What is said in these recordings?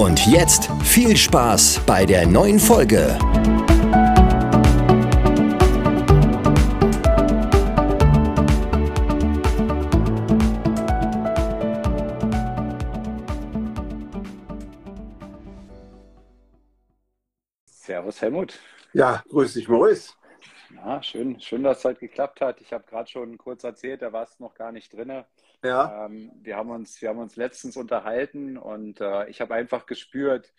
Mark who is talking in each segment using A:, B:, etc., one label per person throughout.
A: Und jetzt viel Spaß bei der neuen Folge.
B: Servus Helmut.
C: Ja, grüß dich Maurice.
B: Ja, schön, schön, dass es heute geklappt hat. Ich habe gerade schon kurz erzählt, da warst noch gar nicht drin.
C: Ja.
B: Ähm, wir, haben uns, wir haben uns letztens unterhalten und äh, ich habe einfach gespürt,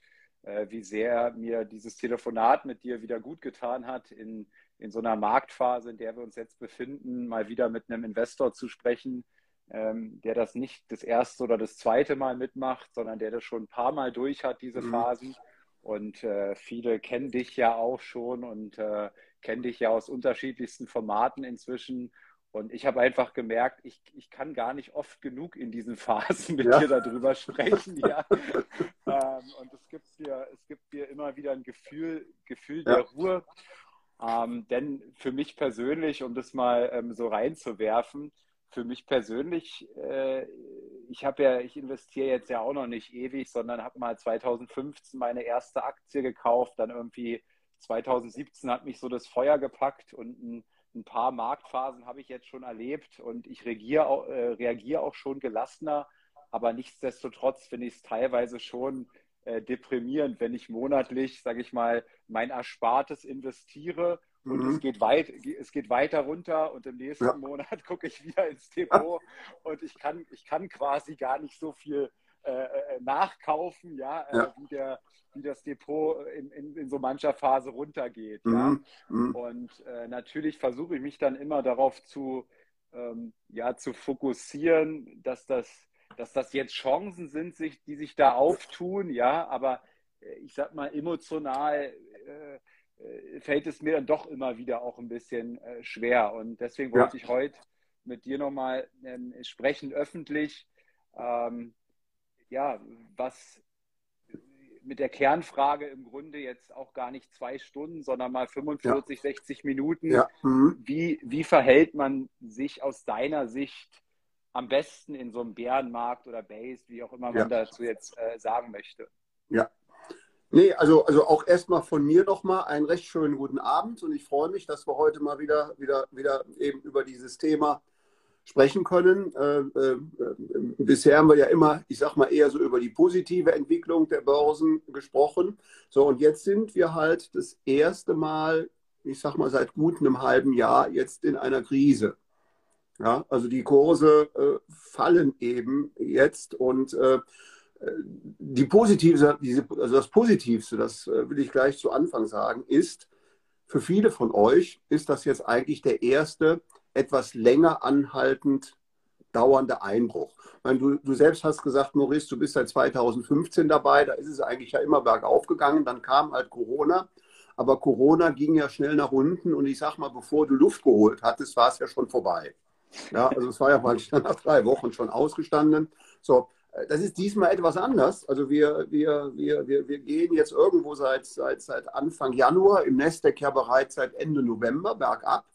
B: äh, wie sehr mir dieses Telefonat mit dir wieder gut getan hat, in, in so einer Marktphase, in der wir uns jetzt befinden, mal wieder mit einem Investor zu sprechen, ähm, der das nicht das erste oder das zweite Mal mitmacht, sondern der das schon ein paar Mal durch hat, diese
C: Mhm.
B: Phasen. Und äh, viele kennen dich ja auch schon und äh, kennen dich ja aus unterschiedlichsten Formaten inzwischen. Und ich habe einfach gemerkt, ich, ich kann gar nicht oft genug in diesen Phasen mit
C: Ja.
B: dir darüber sprechen. Ja. ähm, und es gibt dir, es gibt dir immer wieder ein Gefühl, Gefühl
C: Ja.
B: der Ruhe. Ähm, denn für mich persönlich, um das mal ähm, so reinzuwerfen, für mich persönlich, äh, ich habe ja, ich investiere jetzt ja auch noch nicht ewig, sondern habe mal 2015 meine erste Aktie gekauft, dann irgendwie 2017 hat mich so das Feuer gepackt und ein, ein paar Marktphasen habe ich jetzt schon erlebt und ich reagiere auch, äh, reagiere auch schon gelassener, aber nichtsdestotrotz finde ich es teilweise schon äh, deprimierend, wenn ich monatlich, sage ich mal, mein Erspartes investiere und
C: Mhm.
B: es geht weit, es geht weiter runter und im nächsten
C: Ja.
B: Monat gucke ich wieder ins Depot und ich kann, ich kann quasi gar nicht so viel äh, äh, nachkaufen, ja, äh,
C: Ja.
B: wie, der, wie das Depot in, in, in so mancher Phase runtergeht. Ja.
C: Mhm. Mhm.
B: Und äh, natürlich versuche ich mich dann immer darauf zu, ähm, ja, zu fokussieren, dass das, dass das jetzt Chancen sind, sich, die sich da auftun, ja, aber äh, ich sag mal, emotional äh, äh, fällt es mir dann doch immer wieder auch ein bisschen äh, schwer. Und deswegen
C: Ja.
B: wollte ich heute mit dir nochmal ähm, sprechen, öffentlich, ähm, ja, was mit der Kernfrage im Grunde jetzt auch gar nicht zwei Stunden, sondern mal 45, 60 Minuten.
C: Ja. Mhm.
B: Wie, wie verhält man sich aus deiner Sicht am besten in so einem Bärenmarkt oder Base, wie auch immer man
C: Ja.
B: dazu jetzt äh, sagen möchte?
C: Nee, also, also auch erstmal von mir nochmal einen recht schönen guten Abend und ich freue mich, dass wir heute mal wieder, wieder, wieder eben über dieses Thema sprechen können. Äh, äh, bisher haben wir ja immer, ich sag mal, eher so über die positive Entwicklung der Börsen gesprochen. So, und jetzt sind wir halt das erste Mal, ich sag mal, seit gut einem halben Jahr jetzt in einer Krise. Ja, also die Kurse äh, fallen eben jetzt und äh, die positive, diese, also das Positivste, das äh, will ich gleich zu Anfang sagen, ist, für viele von euch ist das jetzt eigentlich der erste etwas länger anhaltend dauernde Einbruch. Meine, du, du selbst hast gesagt, Maurice, du bist seit 2015 dabei, da ist es eigentlich ja immer bergauf gegangen, dann kam halt Corona, aber Corona ging ja schnell nach unten und ich sag mal, bevor du Luft geholt hattest, war es ja schon vorbei. Ja, also es war ja mal nach drei Wochen schon ausgestanden. So, das ist diesmal etwas anders. Also wir, wir, wir, wir, wir gehen jetzt irgendwo seit, seit, seit Anfang Januar, im Nasdaq ja bereits seit Ende November bergab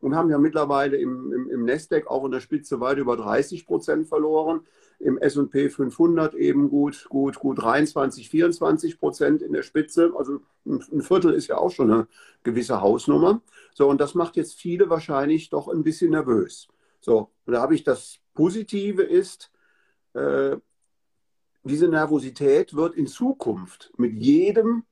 C: und haben ja mittlerweile im, im, im Nasdaq auch in der Spitze weit über 30 Prozent verloren. Im S&P 500 eben gut, gut, gut 23, 24 Prozent in der Spitze. Also ein Viertel ist ja auch schon eine gewisse Hausnummer. So, und das macht jetzt viele wahrscheinlich doch ein bisschen nervös. So, und da habe ich das Positive ist, äh, diese Nervosität wird in Zukunft mit jedem,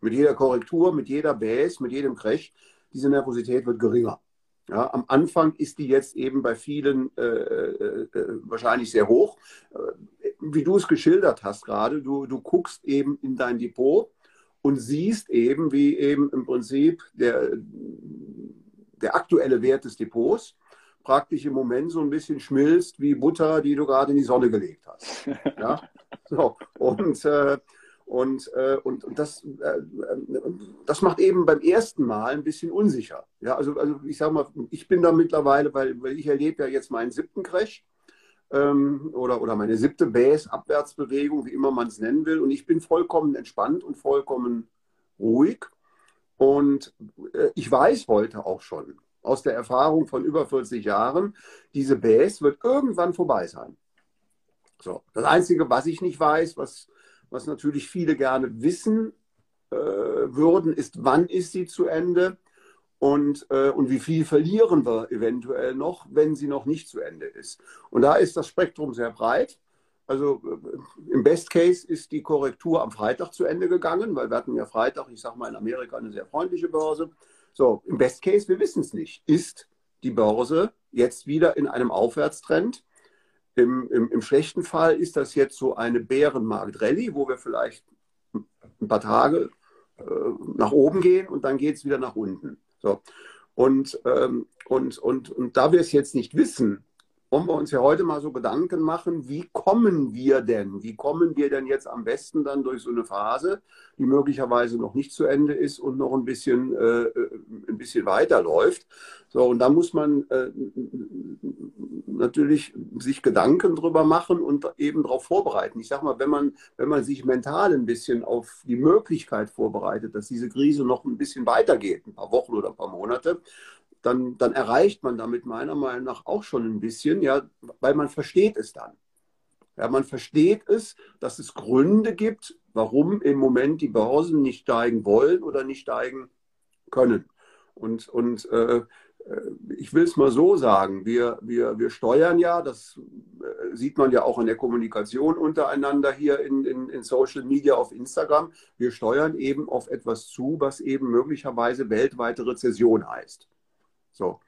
C: mit jeder Korrektur, mit jeder Base, mit jedem Crash, diese Nervosität wird geringer. Ja, am Anfang ist die jetzt eben bei vielen äh, äh, wahrscheinlich sehr hoch. Äh, wie du es geschildert hast gerade, du, du guckst eben in dein Depot und siehst eben, wie eben im Prinzip der, der aktuelle Wert des Depots praktisch im Moment so ein bisschen schmilzt wie Butter, die du gerade in die Sonne gelegt hast. Ja? So, und, äh, Und, äh, und, und das, äh, das macht eben beim ersten Mal ein bisschen unsicher. Ja, also, also ich sage mal, ich bin da mittlerweile, weil, weil ich erlebe ja jetzt meinen siebten Crash ähm, oder, oder meine siebte Base-Abwärtsbewegung, wie immer man es nennen will. Und ich bin vollkommen entspannt und vollkommen ruhig. Und äh, ich weiß heute auch schon aus der Erfahrung von über 40 Jahren, diese Base wird irgendwann vorbei sein. So, das Einzige, was ich nicht weiß, was, was natürlich viele gerne wissen äh, würden, ist, wann ist sie zu Ende und, äh, und wie viel verlieren wir eventuell noch, wenn sie noch nicht zu Ende ist. Und da ist das Spektrum sehr breit. Also äh, im Best Case ist die Korrektur am Freitag zu Ende gegangen, weil wir hatten ja Freitag, ich sage mal in Amerika, eine sehr freundliche Börse. So, im Best Case, wir wissen es nicht, ist die Börse jetzt wieder in einem Aufwärtstrend im, im, Im, schlechten Fall ist das jetzt so eine Bärenmarkt-Rallye, wo wir vielleicht ein paar Tage äh, nach oben gehen und dann geht es wieder nach unten. So. Und, ähm, und, und, und da wir es jetzt nicht wissen, wollen wir uns ja heute mal so Gedanken machen, wie kommen wir denn? Wie kommen wir denn jetzt am besten dann durch so eine Phase, die möglicherweise noch nicht zu Ende ist und noch ein bisschen, äh, ein bisschen weiterläuft? So, und da muss man äh, natürlich sich Gedanken drüber machen und eben darauf vorbereiten. Ich sage mal, wenn man, wenn man sich mental ein bisschen auf die Möglichkeit vorbereitet, dass diese Krise noch ein bisschen weitergeht, ein paar Wochen oder ein paar Monate, dann, dann erreicht man damit meiner Meinung nach auch schon ein bisschen, ja, weil man versteht es dann. Ja, man versteht es, dass es Gründe gibt, warum im Moment die Börsen nicht steigen wollen oder nicht steigen können. Und, und äh, äh ich will es mal so sagen, wir, wir, wir steuern ja, das äh, sieht man ja auch in der Kommunikation untereinander hier in, in, in Social Media auf Instagram, wir steuern eben auf etwas zu, was eben möglicherweise weltweite Rezession heißt. So.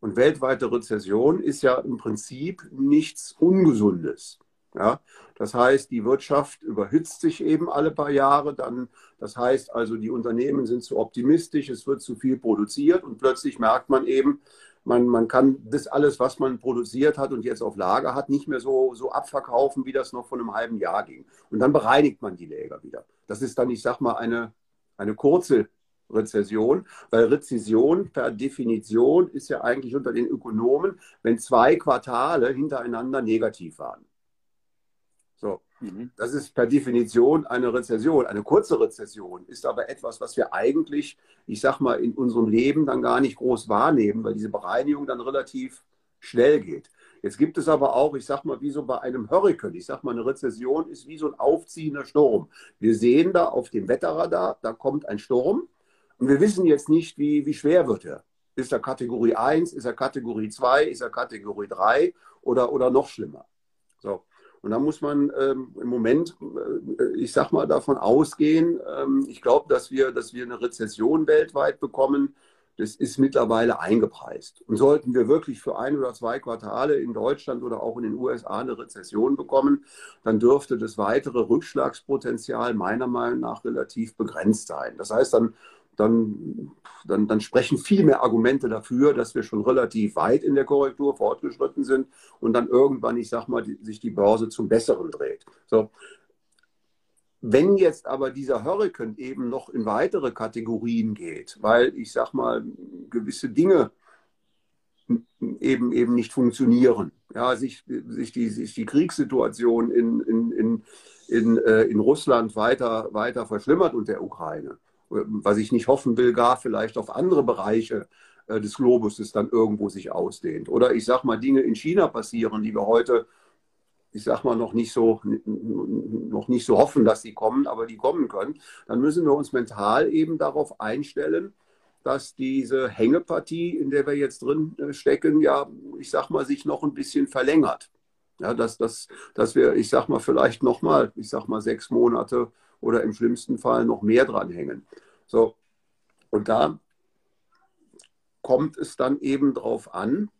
C: Und weltweite Rezession ist ja im Prinzip nichts Ungesundes. Ja, das heißt, die Wirtschaft überhitzt sich eben alle paar Jahre. Dann, das heißt also, die Unternehmen sind zu optimistisch, es wird zu viel produziert und plötzlich merkt man eben, man, man kann das alles, was man produziert hat und jetzt auf Lager hat, nicht mehr so, so abverkaufen, wie das noch vor einem halben Jahr ging. Und dann bereinigt man die Läger wieder. Das ist dann, ich sag mal, eine, eine kurze Rezession, weil Rezession per Definition ist ja eigentlich unter den Ökonomen, wenn zwei Quartale hintereinander negativ waren. So, mhm. das ist per Definition eine Rezession. Eine kurze Rezession ist aber etwas, was wir eigentlich, ich sag mal, in unserem Leben dann gar nicht groß wahrnehmen, weil diese Bereinigung dann relativ schnell geht. Jetzt gibt es aber auch, ich sag mal, wie so bei einem Hurrikan. Ich sag mal, eine Rezession ist wie so ein aufziehender Sturm. Wir sehen da auf dem Wetterradar, da kommt ein Sturm und wir wissen jetzt nicht, wie, wie schwer wird er. Ist er Kategorie 1, ist er Kategorie 2, ist er Kategorie 3 oder, oder noch schlimmer? So. Und da muss man ähm, im Moment, äh, ich sag mal, davon ausgehen, ähm, ich glaube, dass wir, dass wir eine Rezession weltweit bekommen. Das ist mittlerweile eingepreist. Und sollten wir wirklich für ein oder zwei Quartale in Deutschland oder auch in den USA eine Rezession bekommen, dann dürfte das weitere Rückschlagspotenzial meiner Meinung nach relativ begrenzt sein. Das heißt, dann dann, dann, dann sprechen viel mehr Argumente dafür, dass wir schon relativ weit in der Korrektur fortgeschritten sind und dann irgendwann, ich sag mal, die, sich die Börse zum Besseren dreht. So. Wenn jetzt aber dieser Hurricane eben noch in weitere Kategorien geht, weil ich sag mal, gewisse Dinge eben, eben nicht funktionieren, ja, sich, sich, die, sich die Kriegssituation in, in, in, in, äh, in Russland weiter, weiter verschlimmert und der Ukraine, was ich nicht hoffen will, gar vielleicht auf andere Bereiche äh, des Globus dann irgendwo sich ausdehnt. Oder ich sage mal, Dinge in China passieren, die wir heute, ich sage mal, noch nicht, so, noch nicht so hoffen, dass sie kommen, aber die kommen können, dann müssen wir uns mental eben darauf einstellen, dass diese Hängepartie, in der wir jetzt drin äh, stecken, ja, ich sag mal, sich noch ein bisschen verlängert. Ja, dass, dass, dass wir, ich sag mal, vielleicht nochmal, ich sag mal, sechs Monate oder im schlimmsten Fall noch mehr dranhängen. So, und da kommt es dann eben darauf an,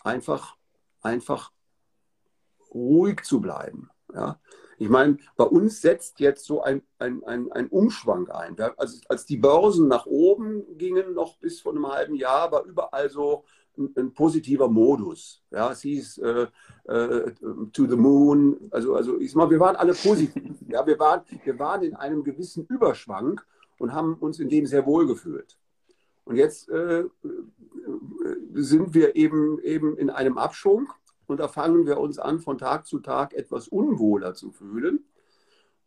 C: einfach, einfach ruhig zu bleiben. Ja? Ich meine, bei uns setzt jetzt so ein, ein, ein, ein Umschwang ein. Als, als die Börsen nach oben gingen, noch bis vor einem halben Jahr, war überall so ein, positiver Modus. Ja, es hieß äh, äh, to the moon. Also, also ich mal, wir waren alle positiv. Ja, wir waren, wir waren in einem gewissen Überschwank und haben uns in dem sehr wohl gefühlt. Und jetzt äh, sind wir eben, eben in einem Abschwung und da fangen wir uns an, von Tag zu Tag etwas unwohler zu fühlen.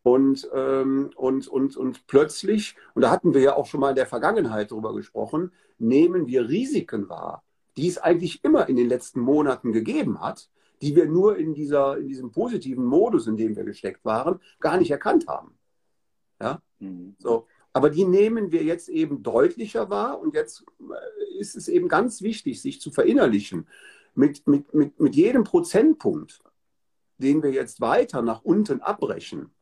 C: Und, ähm, und, und, und plötzlich, und da hatten wir ja auch schon mal in der Vergangenheit drüber gesprochen, nehmen wir Risiken wahr, die es eigentlich immer in den letzten Monaten gegeben hat, die wir nur in, dieser, in diesem positiven Modus, in dem wir gesteckt waren, gar nicht erkannt haben. Ja? Mhm. So. Aber die nehmen wir jetzt eben deutlicher wahr und jetzt äh, ist es eben ganz wichtig, sich zu verinnerlichen. Mit, mit, mit, mit jedem Prozentpunkt, den wir jetzt weiter nach unten abbrechen,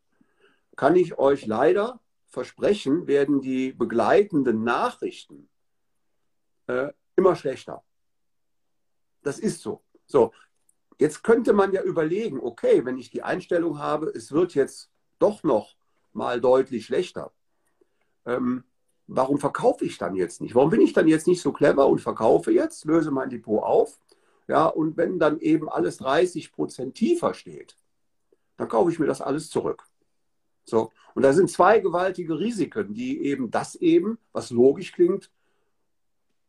C: kann ich euch leider versprechen, werden die begleitenden Nachrichten äh, immer schlechter. Das ist so. So, jetzt könnte man ja überlegen, okay, wenn ich die Einstellung habe, es wird jetzt doch noch mal deutlich schlechter. Ähm, warum verkaufe ich dann jetzt nicht? Warum bin ich dann jetzt nicht so clever und verkaufe jetzt, löse mein Depot auf? Ja, und wenn dann eben alles 30 Prozent tiefer steht, dann kaufe ich mir das alles zurück. So. Und da sind zwei gewaltige Risiken, die eben das eben, was logisch klingt,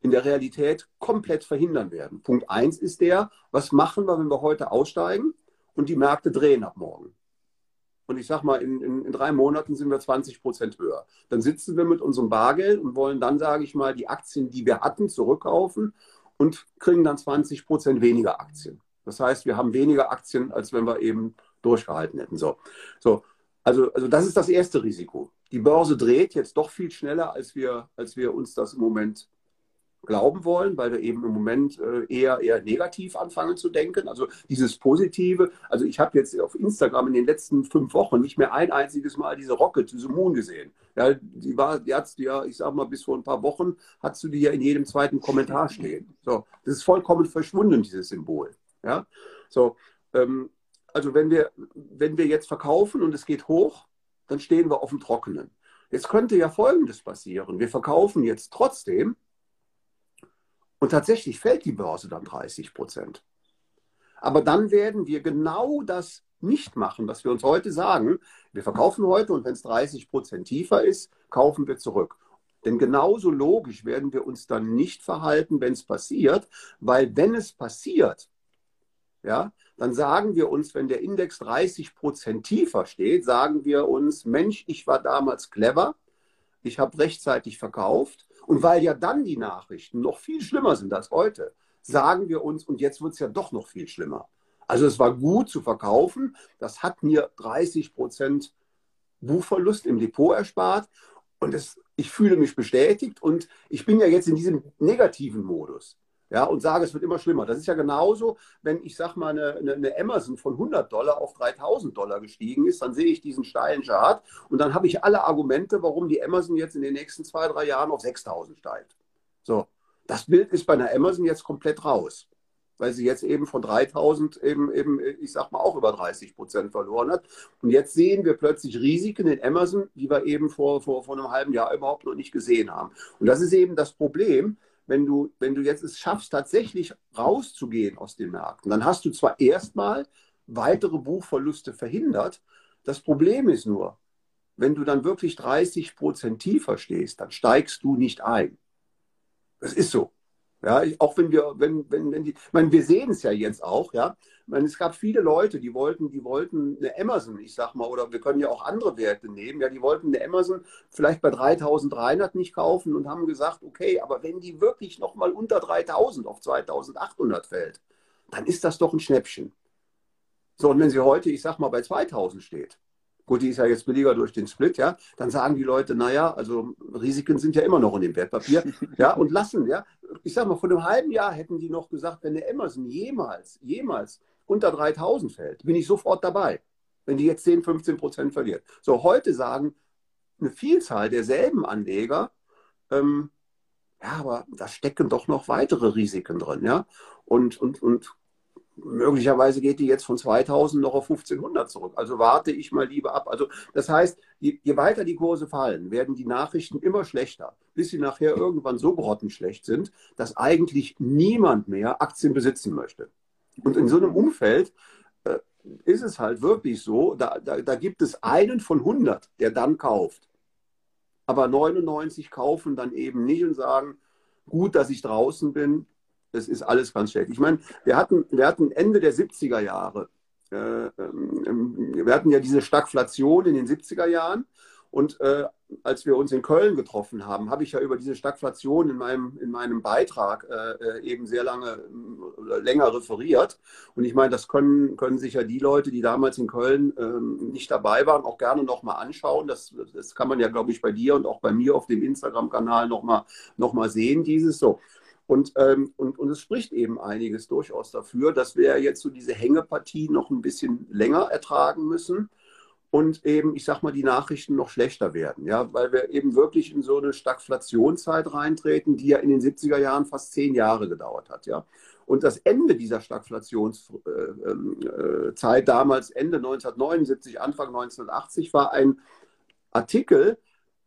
C: in der Realität komplett verhindern werden. Punkt eins ist der, was machen wir, wenn wir heute aussteigen und die Märkte drehen ab morgen? Und ich sage mal, in, in, in, drei Monaten sind wir 20 Prozent höher. Dann sitzen wir mit unserem Bargeld und wollen dann, sage ich mal, die Aktien, die wir hatten, zurückkaufen und kriegen dann 20 Prozent weniger Aktien. Das heißt, wir haben weniger Aktien, als wenn wir eben durchgehalten hätten. So, so also, also das ist das erste Risiko. Die Börse dreht jetzt doch viel schneller, als wir, als wir uns das im Moment glauben wollen, weil wir eben im Moment äh, eher, eher negativ anfangen zu denken. Also dieses Positive, also ich habe jetzt auf Instagram in den letzten fünf Wochen nicht mehr ein einziges Mal diese Rocket, diese Moon gesehen. Ja, die war, die hat's ja, ich sag mal, bis vor ein paar Wochen hast du die ja in jedem zweiten Kommentar stehen. So, das ist vollkommen verschwunden, dieses Symbol. Ja, so, ähm, also wenn wir, wenn wir jetzt verkaufen und es geht hoch, dann stehen wir auf dem Trockenen. Jetzt könnte ja Folgendes passieren. Wir verkaufen jetzt trotzdem und tatsächlich fällt die Börse dann 30 Prozent. Aber dann werden wir genau das nicht machen, was wir uns heute sagen. Wir verkaufen heute und wenn es 30 Prozent tiefer ist, kaufen wir zurück. Denn genauso logisch werden wir uns dann nicht verhalten, wenn es passiert, weil wenn es passiert, ja, dann sagen wir uns, wenn der Index 30 Prozent tiefer steht, sagen wir uns, Mensch, ich war damals clever, ich habe rechtzeitig verkauft. Und weil ja dann die Nachrichten noch viel schlimmer sind als heute, sagen wir uns, und jetzt wird es ja doch noch viel schlimmer. Also es war gut zu verkaufen, das hat mir 30 Prozent Buchverlust im Depot erspart. Und es, ich fühle mich bestätigt. Und ich bin ja jetzt in diesem negativen Modus ja, und sage, es wird immer schlimmer. Das ist ja genauso, wenn ich sage mal, eine, eine, eine, Amazon von 100 Dollar auf 3000 Dollar gestiegen ist, dann sehe ich diesen steilen Chart und dann habe ich alle Argumente, warum die Amazon jetzt in den nächsten zwei, drei Jahren auf 6000 steigt. So, das Bild ist bei einer Amazon jetzt komplett raus, weil sie jetzt eben von 3000 eben, eben ich sag mal, auch über 30 Prozent verloren hat. Und jetzt sehen wir plötzlich Risiken in Amazon, die wir eben vor, vor, vor einem halben Jahr überhaupt noch nicht gesehen haben. Und das ist eben das Problem, wenn du, wenn du jetzt es schaffst, tatsächlich rauszugehen aus den Märkten, dann hast du zwar erstmal weitere Buchverluste verhindert. Das Problem ist nur, wenn du dann wirklich 30 Prozent tiefer stehst, dann steigst du nicht ein. Das ist so. Ja, auch wenn wir, wenn, wenn, wenn die, ich meine, wir sehen es ja jetzt auch, ja. Ich meine, es gab viele Leute, die wollten, die wollten eine Amazon, ich sag mal, oder wir können ja auch andere Werte nehmen, ja, die wollten eine Amazon vielleicht bei 3300 nicht kaufen und haben gesagt, okay, aber wenn die wirklich nochmal unter 3000 auf 2800 fällt, dann ist das doch ein Schnäppchen. So, und wenn sie heute, ich sag mal, bei 2000 steht, gut, die ist ja jetzt billiger durch den Split, ja, dann sagen die Leute, naja, also Risiken sind ja immer noch in dem Wertpapier, ja, und lassen, ja. Ich sag mal, vor einem halben Jahr hätten die noch gesagt, wenn der Amazon jemals, jemals unter 3000 fällt, bin ich sofort dabei, wenn die jetzt 10, 15 Prozent verliert. So, heute sagen eine Vielzahl derselben Anleger, ähm, ja, aber da stecken doch noch weitere Risiken drin, ja. Und, und, und möglicherweise geht die jetzt von 2000 noch auf 1500 zurück. Also warte ich mal lieber ab. Also das heißt, je, je, weiter die Kurse fallen, werden die Nachrichten immer schlechter, bis sie nachher irgendwann so grottenschlecht sind, dass eigentlich niemand mehr Aktien besitzen möchte. Und in so einem Umfeld äh, ist es halt wirklich so, da, da, da gibt es einen von 100, der dann kauft. Aber 99 kaufen dann eben nicht und sagen, gut, dass ich draußen bin, es ist alles ganz schlecht. Ich meine, wir hatten, wir hatten Ende der 70er Jahre, äh, ähm, wir hatten ja diese Stagflation in den 70er Jahren und äh, als wir uns in Köln getroffen haben, habe ich ja über diese Stagflation in meinem, in meinem Beitrag äh, eben sehr lange äh, länger referiert. Und ich meine, das können, können sich ja die Leute, die damals in Köln ähm, nicht dabei waren, auch gerne nochmal anschauen. Das, das kann man ja, glaube ich, bei dir und auch bei mir auf dem Instagram-Kanal nochmal noch mal sehen, dieses so. Und, ähm, und, und es spricht eben einiges durchaus dafür, dass wir jetzt so diese Hängepartie noch ein bisschen länger ertragen müssen und eben, ich sag mal, die Nachrichten noch schlechter werden, ja, weil wir eben wirklich in so eine Stagflationszeit reintreten, die ja in den 70er Jahren fast zehn Jahre gedauert hat, ja. Und das Ende dieser Stagflationszeit äh, ähm, äh, damals, Ende 1979, Anfang 1980, war ein Artikel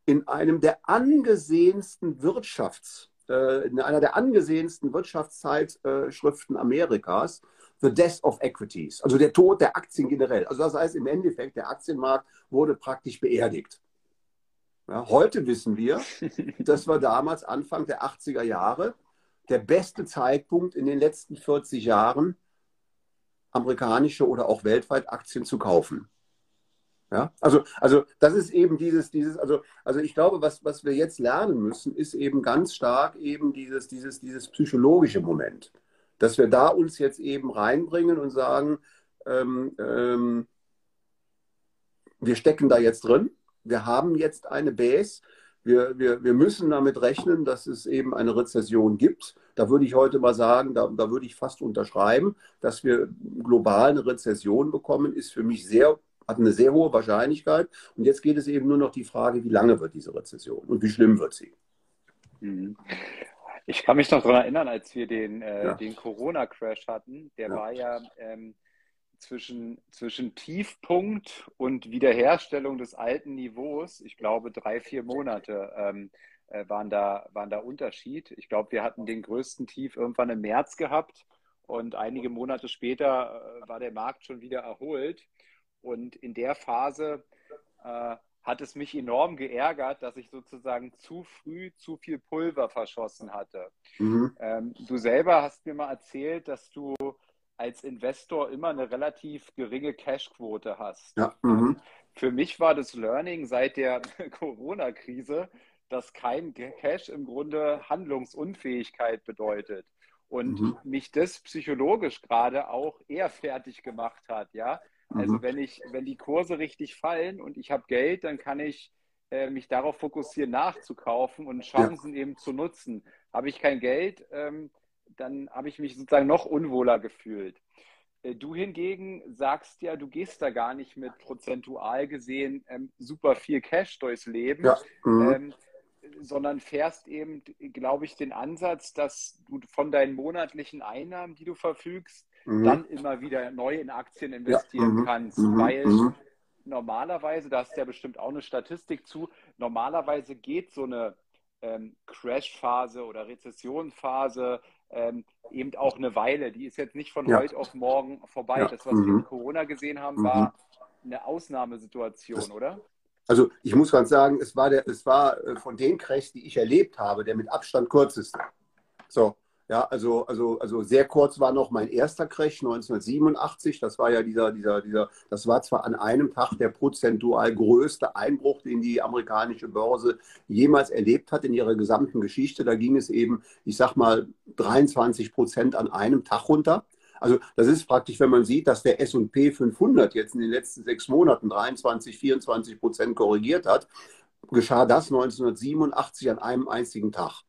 C: in einem der angesehensten Wirtschafts- in einer der angesehensten Wirtschaftszeitschriften Amerikas, The Death of Equities, also der Tod der Aktien generell. Also das heißt im Endeffekt, der Aktienmarkt wurde praktisch beerdigt. Ja, heute wissen wir, das war damals Anfang der 80er Jahre der beste Zeitpunkt in den letzten 40 Jahren, amerikanische oder auch weltweit Aktien zu kaufen. Ja, also, also das ist eben dieses, dieses, also, also ich glaube, was, was wir jetzt lernen müssen, ist eben ganz stark eben dieses, dieses, dieses psychologische Moment. Dass wir da uns jetzt eben reinbringen und sagen, ähm, ähm, wir stecken da jetzt drin, wir haben jetzt eine Base, wir, wir, wir müssen damit rechnen, dass es eben eine Rezession gibt. Da würde ich heute mal sagen, da, da würde ich fast unterschreiben, dass wir global eine Rezession bekommen, ist für mich sehr, hat eine sehr hohe Wahrscheinlichkeit. Und jetzt geht es eben nur noch die Frage, wie lange wird diese Rezession und wie schlimm wird sie.
B: Mhm. Ich kann mich noch daran erinnern, als wir den, äh, ja. den Corona-Crash hatten. Der ja. war ja ähm, zwischen, zwischen Tiefpunkt und Wiederherstellung des alten Niveaus, ich glaube, drei, vier Monate ähm, äh, waren, da, waren da Unterschied. Ich glaube, wir hatten den größten Tief irgendwann im März gehabt und einige Monate später äh, war der Markt schon wieder erholt. Und in der Phase äh, hat es mich enorm geärgert, dass ich sozusagen zu früh zu viel Pulver verschossen hatte. Mhm. Ähm, du selber hast mir mal erzählt, dass du als Investor immer eine relativ geringe Cashquote hast. Ja. Mhm. Für mich war das Learning seit der Corona-Krise, dass kein Cash im Grunde Handlungsunfähigkeit bedeutet. Und mhm. mich das psychologisch gerade auch eher fertig gemacht hat, ja. Also mhm. wenn ich, wenn die Kurse richtig fallen und ich habe Geld, dann kann ich äh, mich darauf fokussieren, nachzukaufen und Chancen ja. eben zu nutzen. Habe ich kein Geld, ähm, dann habe ich mich sozusagen noch unwohler gefühlt. Äh, du hingegen sagst ja, du gehst da gar nicht mit prozentual gesehen ähm, super viel Cash durchs Leben, ja. mhm. ähm, sondern fährst eben, glaube ich, den Ansatz, dass du von deinen monatlichen Einnahmen, die du verfügst, mhm. dann immer wieder neu in Aktien investieren ja. mhm. kannst, mhm. weil mhm. normalerweise, da hast du ja bestimmt auch eine Statistik zu, normalerweise geht so eine ähm, Crash-Phase oder Rezessionsphase ähm, eben auch eine Weile. Die ist jetzt nicht von ja. heute auf morgen vorbei. Ja. Das, was wir mit mhm. Corona gesehen haben, war mhm. eine Ausnahmesituation, das, oder?
C: Also ich muss ganz sagen, es war, der, es war äh, von den Crashs, die ich erlebt habe, der mit Abstand kürzeste. So, ja, also, also, also sehr kurz war noch mein erster Crash 1987. Das war ja dieser, dieser, dieser, das war zwar an einem Tag der prozentual größte Einbruch, den die amerikanische Börse jemals erlebt hat in ihrer gesamten Geschichte. Da ging es eben, ich sag mal, 23 Prozent an einem Tag runter. Also das ist praktisch, wenn man sieht, dass der S&P 500 jetzt in den letzten sechs Monaten 23, 24 Prozent korrigiert hat, geschah das 1987 an einem einzigen Tag.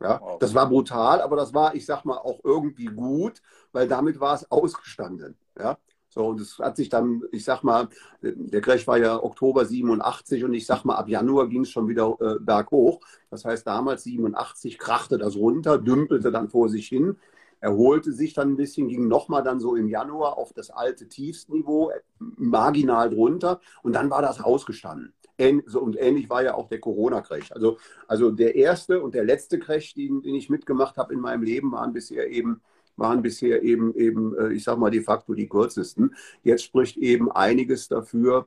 C: Ja, das war brutal, aber das war, ich sag mal, auch irgendwie gut, weil damit war es ausgestanden. Ja, so, und es hat sich dann, ich sag mal, der Crash war ja Oktober 87 und ich sag mal, ab Januar ging es schon wieder äh, berghoch. Das heißt, damals 87 krachte das runter, dümpelte dann vor sich hin, erholte sich dann ein bisschen, ging nochmal dann so im Januar auf das alte Tiefstniveau, äh, marginal drunter und dann war das ausgestanden und ähnlich war ja auch der Corona-Crash. Also, also der erste und der letzte Crash, den, den ich mitgemacht habe in meinem Leben, waren bisher eben waren bisher eben, eben, äh, ich sag mal, de facto die kürzesten. Jetzt spricht eben einiges dafür,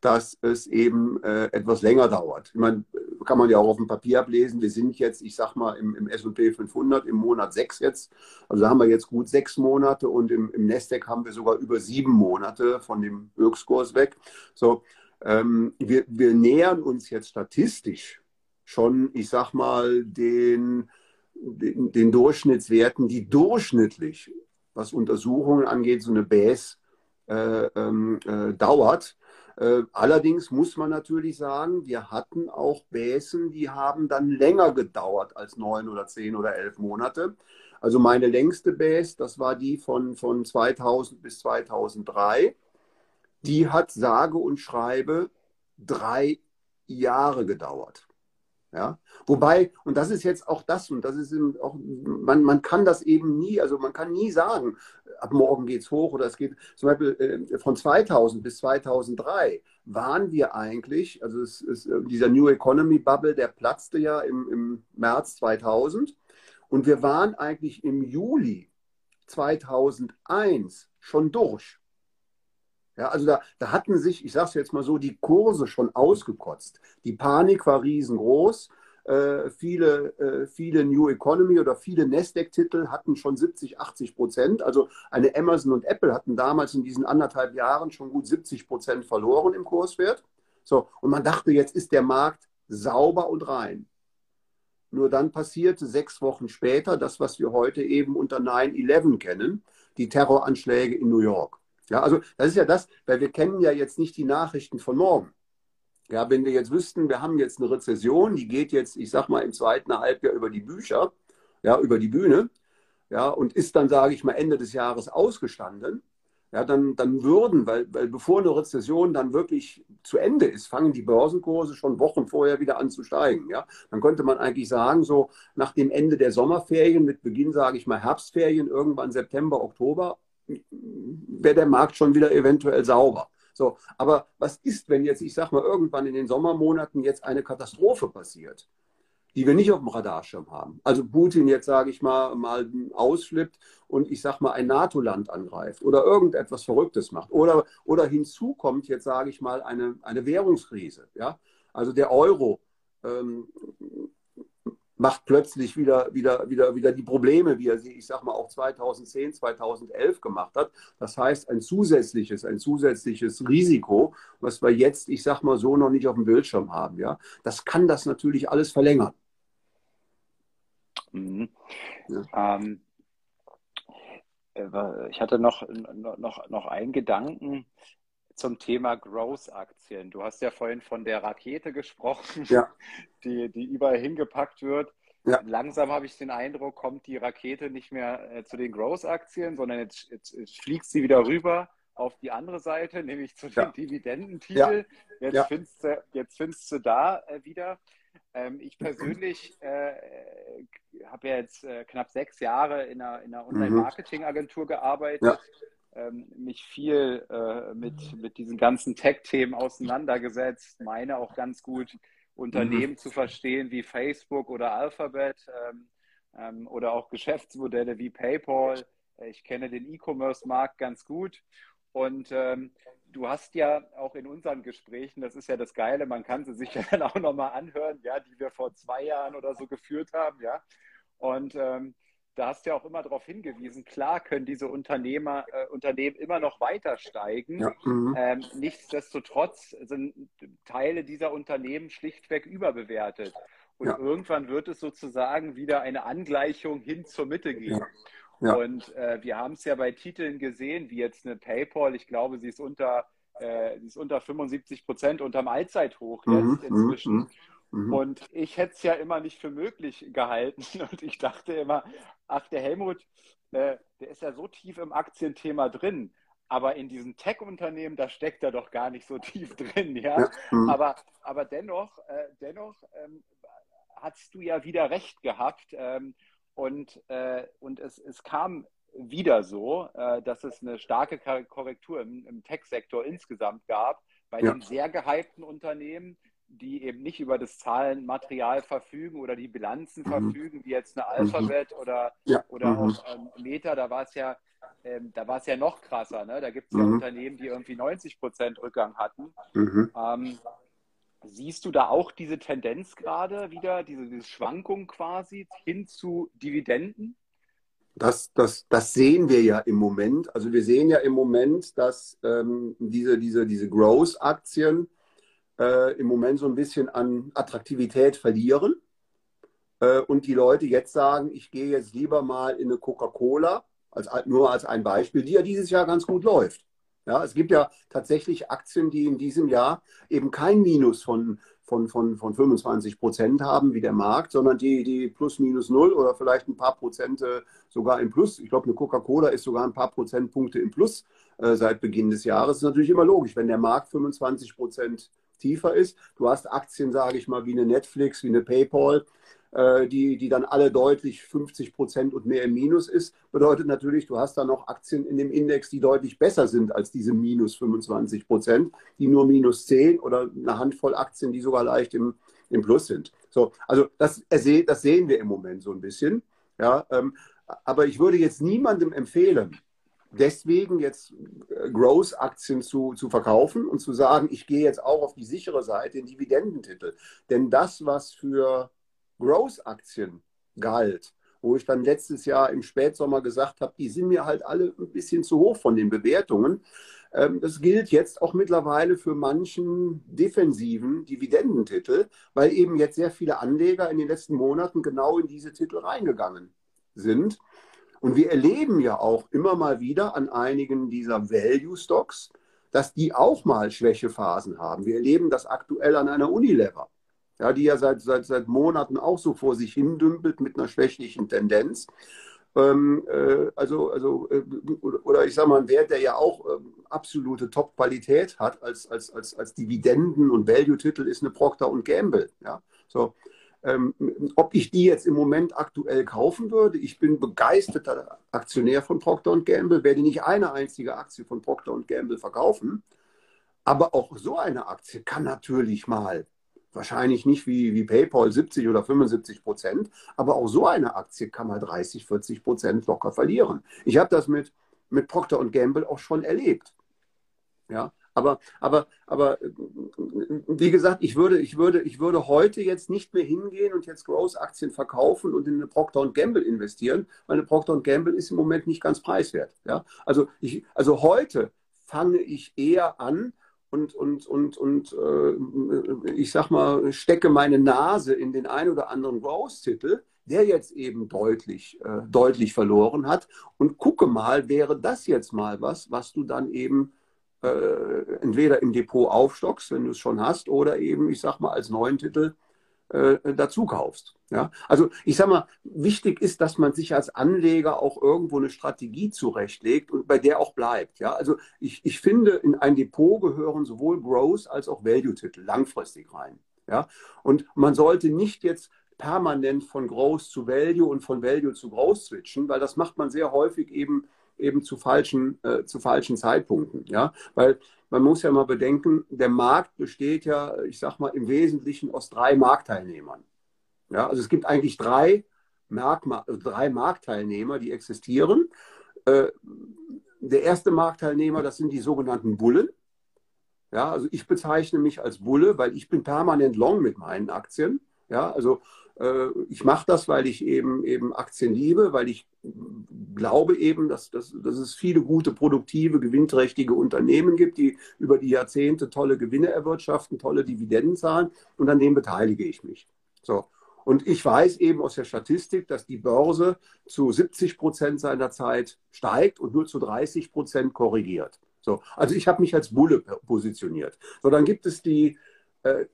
C: dass es eben äh, etwas länger dauert. Ich meine, kann man ja auch auf dem Papier ablesen. Wir sind jetzt, ich sag mal, im, im S&P 500 im Monat sechs jetzt. Also da haben wir jetzt gut sechs Monate und im, im Nasdaq haben wir sogar über sieben Monate von dem Höchstkurs weg. So, ähm, wir, wir nähern uns jetzt statistisch schon, ich sag mal, den, den, den Durchschnittswerten, die durchschnittlich, was Untersuchungen angeht, so eine Base äh, ähm, äh, dauert. Äh, allerdings muss man natürlich sagen, wir hatten auch Bäsen, die haben dann länger gedauert als neun oder zehn oder elf Monate. Also meine längste Base, das war die von, von 2000 bis 2003. Die hat sage und schreibe drei Jahre gedauert. Ja, wobei, und das ist jetzt auch das, und das ist auch, man, man kann das eben nie, also man kann nie sagen, ab morgen geht es hoch oder es geht, zum Beispiel äh, von 2000 bis 2003 waren wir eigentlich, also es ist, äh, dieser New Economy Bubble, der platzte ja im, im März 2000 und wir waren eigentlich im Juli 2001 schon durch. Ja, also da, da hatten sich, ich sage es jetzt mal so, die Kurse schon ausgekotzt. Die Panik war riesengroß. Äh, viele, äh, viele New Economy oder viele Nasdaq-Titel hatten schon 70, 80 Prozent. Also eine Amazon und Apple hatten damals in diesen anderthalb Jahren schon gut 70 Prozent verloren im Kurswert. So, und man dachte, jetzt ist der Markt sauber und rein. Nur dann passierte sechs Wochen später das, was wir heute eben unter 9-11 kennen, die Terroranschläge in New York. Ja, also das ist ja das, weil wir kennen ja jetzt nicht die Nachrichten von morgen. Ja, wenn wir jetzt wüssten, wir haben jetzt eine Rezession, die geht jetzt, ich sag mal, im zweiten Halbjahr über die Bücher, ja, über die Bühne, ja, und ist dann, sage ich mal, Ende des Jahres ausgestanden, ja, dann, dann würden, weil, weil bevor eine Rezession dann wirklich zu Ende ist, fangen die Börsenkurse schon Wochen vorher wieder an zu steigen. Ja? Dann könnte man eigentlich sagen, so nach dem Ende der Sommerferien, mit Beginn, sage ich mal, Herbstferien, irgendwann September, Oktober, wäre der Markt schon wieder eventuell sauber. So, aber was ist, wenn jetzt, ich sage mal, irgendwann in den Sommermonaten jetzt eine Katastrophe passiert, die wir nicht auf dem Radarschirm haben? Also Putin jetzt, sage ich mal, mal ausflippt und ich sage mal ein NATO-Land angreift oder irgendetwas Verrücktes macht. Oder, oder hinzu kommt jetzt, sage ich mal, eine, eine Währungskrise. Ja? Also der Euro ähm, macht plötzlich wieder, wieder, wieder, wieder die Probleme, wie er sie, ich sag mal, auch 2010, 2011 gemacht hat. Das heißt, ein zusätzliches, ein zusätzliches Risiko, was wir jetzt, ich sag mal so, noch nicht auf dem Bildschirm haben. Ja, das kann das natürlich alles verlängern.
B: Mhm. Ja. Ähm, äh, ich hatte noch, noch, noch einen Gedanken zum Thema Growth-Aktien. Du hast ja vorhin von der Rakete gesprochen, ja. die, die überall hingepackt wird. Ja. Langsam habe ich den Eindruck, kommt die Rakete nicht mehr äh, zu den Growth-Aktien, sondern jetzt, jetzt, jetzt, fliegt sie wieder rüber auf die andere Seite, nämlich zu den ja. Dividendentiteln. Jetzt, ja. Findest du, jetzt findest du da äh, wieder. Ähm, ich persönlich äh, habe ja jetzt äh, knapp sechs Jahre in einer, in einer mhm. Online-Marketing-Agentur gearbeitet ähm, mich viel äh, mit, mit diesen ganzen Tech-Themen auseinandergesetzt, meine auch ganz gut Unternehmen mhm. zu verstehen wie Facebook oder Alphabet ähm, ähm, oder auch Geschäftsmodelle wie PayPal. Ich kenne den E-Commerce-Markt ganz gut. Und ähm, du hast ja auch in unseren Gesprächen, das ist ja das Geile, man kann sie sich ja dann auch nochmal anhören, ja, die wir vor zwei Jahren oder so geführt haben, ja. Und ähm, da hast du ja auch immer darauf hingewiesen, klar können diese Unternehmer, äh, Unternehmen immer noch weiter steigen. Ja. Mhm. Ähm, nichtsdestotrotz sind Teile dieser Unternehmen schlichtweg überbewertet. Und ja. irgendwann wird es sozusagen wieder eine Angleichung hin zur Mitte geben. Ja. Und äh, wir haben es ja bei Titeln gesehen, wie jetzt eine PayPal, ich glaube, sie ist unter, äh, sie ist unter 75 Prozent unterm Allzeithoch mhm. jetzt mhm. inzwischen. Mhm. Mhm. Und ich hätte es ja immer nicht für möglich gehalten. Und ich dachte immer, ach, der Helmut, äh, der ist ja so tief im Aktienthema drin. Aber in diesen Tech-Unternehmen, da steckt er doch gar nicht so tief drin, ja. ja. Mhm. Aber, aber dennoch, äh, dennoch ähm, hast du ja wieder recht gehabt. Ähm, und äh, und es, es kam wieder so, äh, dass es eine starke Korrektur im, im Tech-Sektor insgesamt gab, bei ja. den sehr gehypten Unternehmen, die eben nicht über das Zahlenmaterial verfügen oder die Bilanzen mhm. verfügen, wie jetzt eine Alphabet mhm. oder, ja. oder mhm. auch ähm, Meta, da war es ja, ähm, da war es ja noch krasser. Ne? Da gibt es ja mhm. Unternehmen, die irgendwie 90 Prozent Rückgang hatten. Mhm. Ähm, siehst du da auch diese Tendenz gerade wieder, diese, diese Schwankung quasi hin zu Dividenden?
C: Das, das, das sehen wir ja im Moment. Also wir sehen ja im Moment, dass ähm, diese, diese, diese Growth-Aktien äh, im Moment so ein bisschen an Attraktivität verlieren. Äh, und die Leute jetzt sagen, ich gehe jetzt lieber mal in eine Coca-Cola, als, nur als ein Beispiel, die ja dieses Jahr ganz gut läuft. Ja, es gibt ja tatsächlich Aktien, die in diesem Jahr eben kein Minus von, von, von, von 25 Prozent haben wie der Markt, sondern die, die plus minus null oder vielleicht ein paar Prozente sogar im Plus. Ich glaube, eine Coca-Cola ist sogar ein paar Prozentpunkte im Plus äh, seit Beginn des Jahres. Das ist natürlich immer logisch, wenn der Markt 25 Prozent tiefer ist. Du hast Aktien, sage ich mal, wie eine Netflix, wie eine PayPal, äh, die, die dann alle deutlich 50 Prozent und mehr im Minus ist. Bedeutet natürlich, du hast da noch Aktien in dem Index, die deutlich besser sind als diese minus 25 Prozent, die nur minus 10 oder eine Handvoll Aktien, die sogar leicht im, im Plus sind. So, also das, das sehen wir im Moment so ein bisschen. Ja, ähm, aber ich würde jetzt niemandem empfehlen, deswegen jetzt äh, Growth-Aktien zu, zu verkaufen und zu sagen, ich gehe jetzt auch auf die sichere Seite in Dividendentitel. Denn das, was für Growth-Aktien galt, wo ich dann letztes Jahr im Spätsommer gesagt habe, die sind mir halt alle ein bisschen zu hoch von den Bewertungen. Ähm, das gilt jetzt auch mittlerweile für manchen defensiven Dividendentitel, weil eben jetzt sehr viele Anleger in den letzten Monaten genau in diese Titel reingegangen sind. Und wir erleben ja auch immer mal wieder an einigen dieser Value-Stocks, dass die auch mal Schwächephasen haben. Wir erleben das aktuell an einer Unilever, ja, die ja seit, seit, seit Monaten auch so vor sich hin dümpelt mit einer schwächlichen Tendenz. Ähm, äh, also, also äh, oder ich sage mal, ein Wert, der ja auch äh, absolute Top-Qualität hat als, als, als, als Dividenden- und Value-Titel, ist eine Procter Gamble. Ja? So, ähm, ob ich die jetzt im Moment aktuell kaufen würde, ich bin begeisterter Aktionär von Procter Gamble, werde nicht eine einzige Aktie von Procter Gamble verkaufen. Aber auch so eine Aktie kann natürlich mal, wahrscheinlich nicht wie, wie PayPal 70 oder 75 Prozent, aber auch so eine Aktie kann mal 30, 40 Prozent locker verlieren. Ich habe das mit, mit Procter Gamble auch schon erlebt. Ja, aber, aber, aber wie gesagt, ich würde, ich, würde, ich würde heute jetzt nicht mehr hingehen und jetzt Growth-Aktien verkaufen und in eine Procter Gamble investieren, weil eine Procter Gamble ist im Moment nicht ganz preiswert. Ja? Also, ich, also heute fange ich eher an, und, und, und, und äh, ich sag mal, stecke meine Nase in den ein oder anderen Growth-Titel, der jetzt eben deutlich, äh, deutlich verloren hat und gucke mal, wäre das jetzt mal was, was du dann eben äh, entweder im Depot aufstockst, wenn du es schon hast, oder eben, ich sag mal, als neuen Titel äh, dazu kaufst. Ja? Also ich sag mal, wichtig ist, dass man sich als Anleger auch irgendwo eine Strategie zurechtlegt und bei der auch bleibt. Ja? Also ich, ich finde, in ein Depot gehören sowohl Growth als auch Value-Titel langfristig rein. Ja? Und man sollte nicht jetzt permanent von Growth zu Value und von Value zu Growth switchen, weil das macht man sehr häufig eben eben zu falschen, äh, zu falschen Zeitpunkten. Ja? Weil man muss ja mal bedenken, der Markt besteht ja, ich sag mal, im Wesentlichen aus drei Marktteilnehmern. Ja? Also es gibt eigentlich drei, Marktma drei Marktteilnehmer, die existieren. Äh, der erste Marktteilnehmer, das sind die sogenannten Bullen. Ja, also ich bezeichne mich als Bulle, weil ich bin permanent long mit meinen Aktien. Ja, also ich mache das, weil ich eben, eben Aktien liebe, weil ich glaube eben, dass, dass, dass es viele gute, produktive, gewinnträchtige Unternehmen gibt, die über die Jahrzehnte tolle Gewinne erwirtschaften, tolle Dividenden zahlen und an denen beteilige ich mich. So. Und ich weiß eben aus der Statistik, dass die Börse zu 70 Prozent seiner Zeit steigt und nur zu 30 Prozent korrigiert. So. Also ich habe mich als Bulle positioniert. So, dann gibt es die, äh,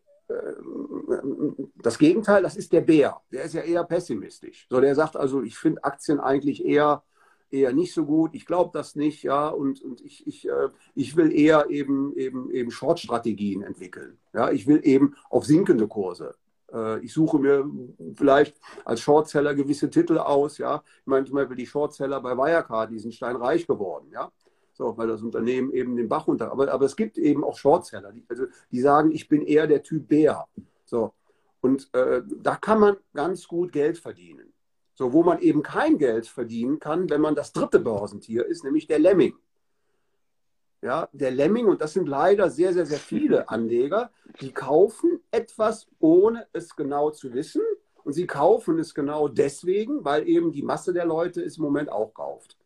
C: das Gegenteil, das ist der Bär. Der ist ja eher pessimistisch. So, der sagt also, ich finde Aktien eigentlich eher, eher nicht so gut. Ich glaube das nicht, ja, und, und ich, ich, äh, ich will eher eben, eben, eben Short-Strategien entwickeln. Ja, ich will eben auf sinkende Kurse. Äh, ich suche mir vielleicht als Shortseller gewisse Titel aus, ja. Ich meine die Shortseller bei Wirecard, die sind steinreich geworden, ja. So, weil das Unternehmen eben den Bach runter. Aber, aber es gibt eben auch Shortseller, die, also, die sagen, ich bin eher der Typ Bär. So. Und äh, da kann man ganz gut Geld verdienen. So, wo man eben kein Geld verdienen kann, wenn man das dritte Börsentier ist, nämlich der Lemming. Ja, der Lemming, und das sind leider sehr, sehr, sehr viele Anleger, die kaufen etwas, ohne es genau zu wissen. Und sie kaufen es genau deswegen, weil eben die Masse der Leute es im Moment auch kauft.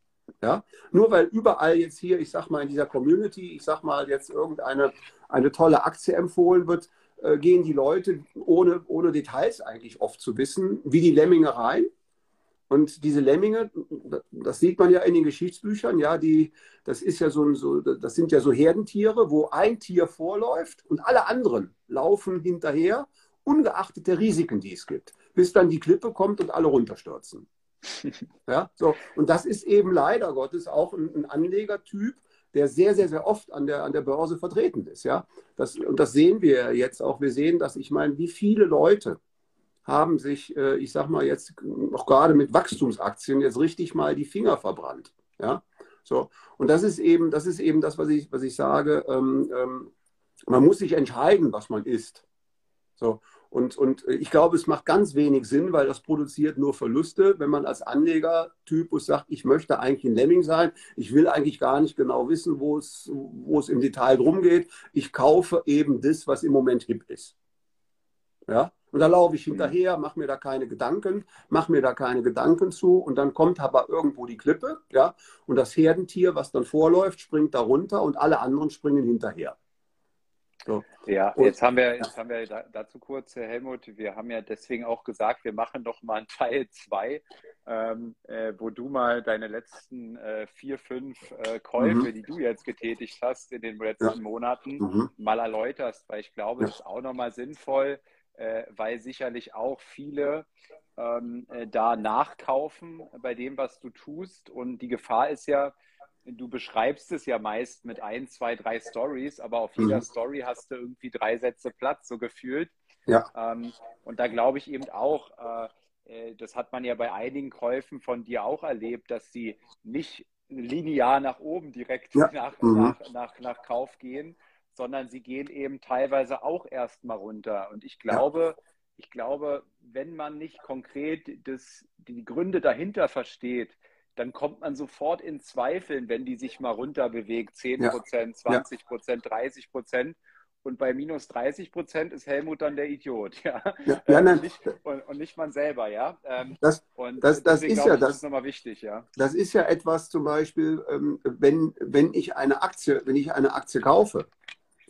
C: Ja? Nur weil überall jetzt hier, ich sag mal in dieser Community, ich sag mal jetzt irgendeine eine tolle Aktie empfohlen wird, äh, gehen die Leute ohne, ohne Details eigentlich oft zu wissen, wie die Lemminge rein. Und diese Lemminge, das sieht man ja in den Geschichtsbüchern, ja, die, das ist ja so, so, das sind ja so Herdentiere, wo ein Tier vorläuft und alle anderen laufen hinterher, ungeachtet der Risiken, die es gibt, bis dann die Klippe kommt und alle runterstürzen. Ja, so. Und das ist eben leider Gottes auch ein, ein Anlegertyp, der sehr, sehr, sehr oft an der, an der Börse vertreten ist. Ja? Das, und das sehen wir jetzt auch. Wir sehen dass ich meine, wie viele Leute haben sich, äh, ich sag mal jetzt auch gerade mit Wachstumsaktien jetzt richtig mal die Finger verbrannt. Ja? So. Und das ist eben, das ist eben das, was ich, was ich sage. Ähm, ähm, man muss sich entscheiden, was man isst. So. Und, und ich glaube, es macht ganz wenig Sinn, weil das produziert nur Verluste, wenn man als Anlegertypus sagt, ich möchte eigentlich ein Lemming sein, ich will eigentlich gar nicht genau wissen, wo es, wo es im Detail drum geht. Ich kaufe eben das, was im Moment hip ist. Ja? Und da laufe ich hinterher, mache mir da keine Gedanken, mache mir da keine Gedanken zu und dann kommt aber irgendwo die Klippe, ja, und das Herdentier, was dann vorläuft, springt da runter und alle anderen springen hinterher.
B: So. Ja, und, jetzt haben wir, jetzt haben wir dazu kurz, Herr Helmut, wir haben ja deswegen auch gesagt, wir machen noch mal einen Teil 2, ähm, äh, wo du mal deine letzten äh, vier, fünf äh, Käufe, mhm. die du jetzt getätigt hast in den letzten ja. Monaten, mhm. mal erläuterst, weil ich glaube, ja. das ist auch nochmal sinnvoll, äh, weil sicherlich auch viele ähm, äh, da nachkaufen bei dem, was du tust. Und die Gefahr ist ja, du beschreibst es ja meist mit ein, zwei, drei Stories, aber auf jeder mhm. Story hast du irgendwie drei Sätze Platz, so gefühlt. Ja. Ähm, und da glaube ich eben auch, äh, äh, das hat man ja bei einigen Käufen von dir auch erlebt, dass sie nicht linear nach oben direkt ja. nach, mhm. nach, nach, nach Kauf gehen, sondern sie gehen eben teilweise auch erstmal runter. Und ich glaube, ja. ich glaube, wenn man nicht konkret das, die Gründe dahinter versteht, dann kommt man sofort in Zweifeln, wenn die sich mal runter bewegt, 10 Prozent, ja. 20 Prozent, 30 Prozent. Und bei minus 30 Prozent ist Helmut dann der Idiot, ja. ja, ja nein. Und nicht, und, und, nicht, man selber, ja.
C: Ähm, das, und das, das ist ja das,
B: ist nochmal wichtig, ja.
C: Das ist ja etwas zum Beispiel, ähm, wenn, wenn ich eine Aktie, wenn ich eine Aktie kaufe,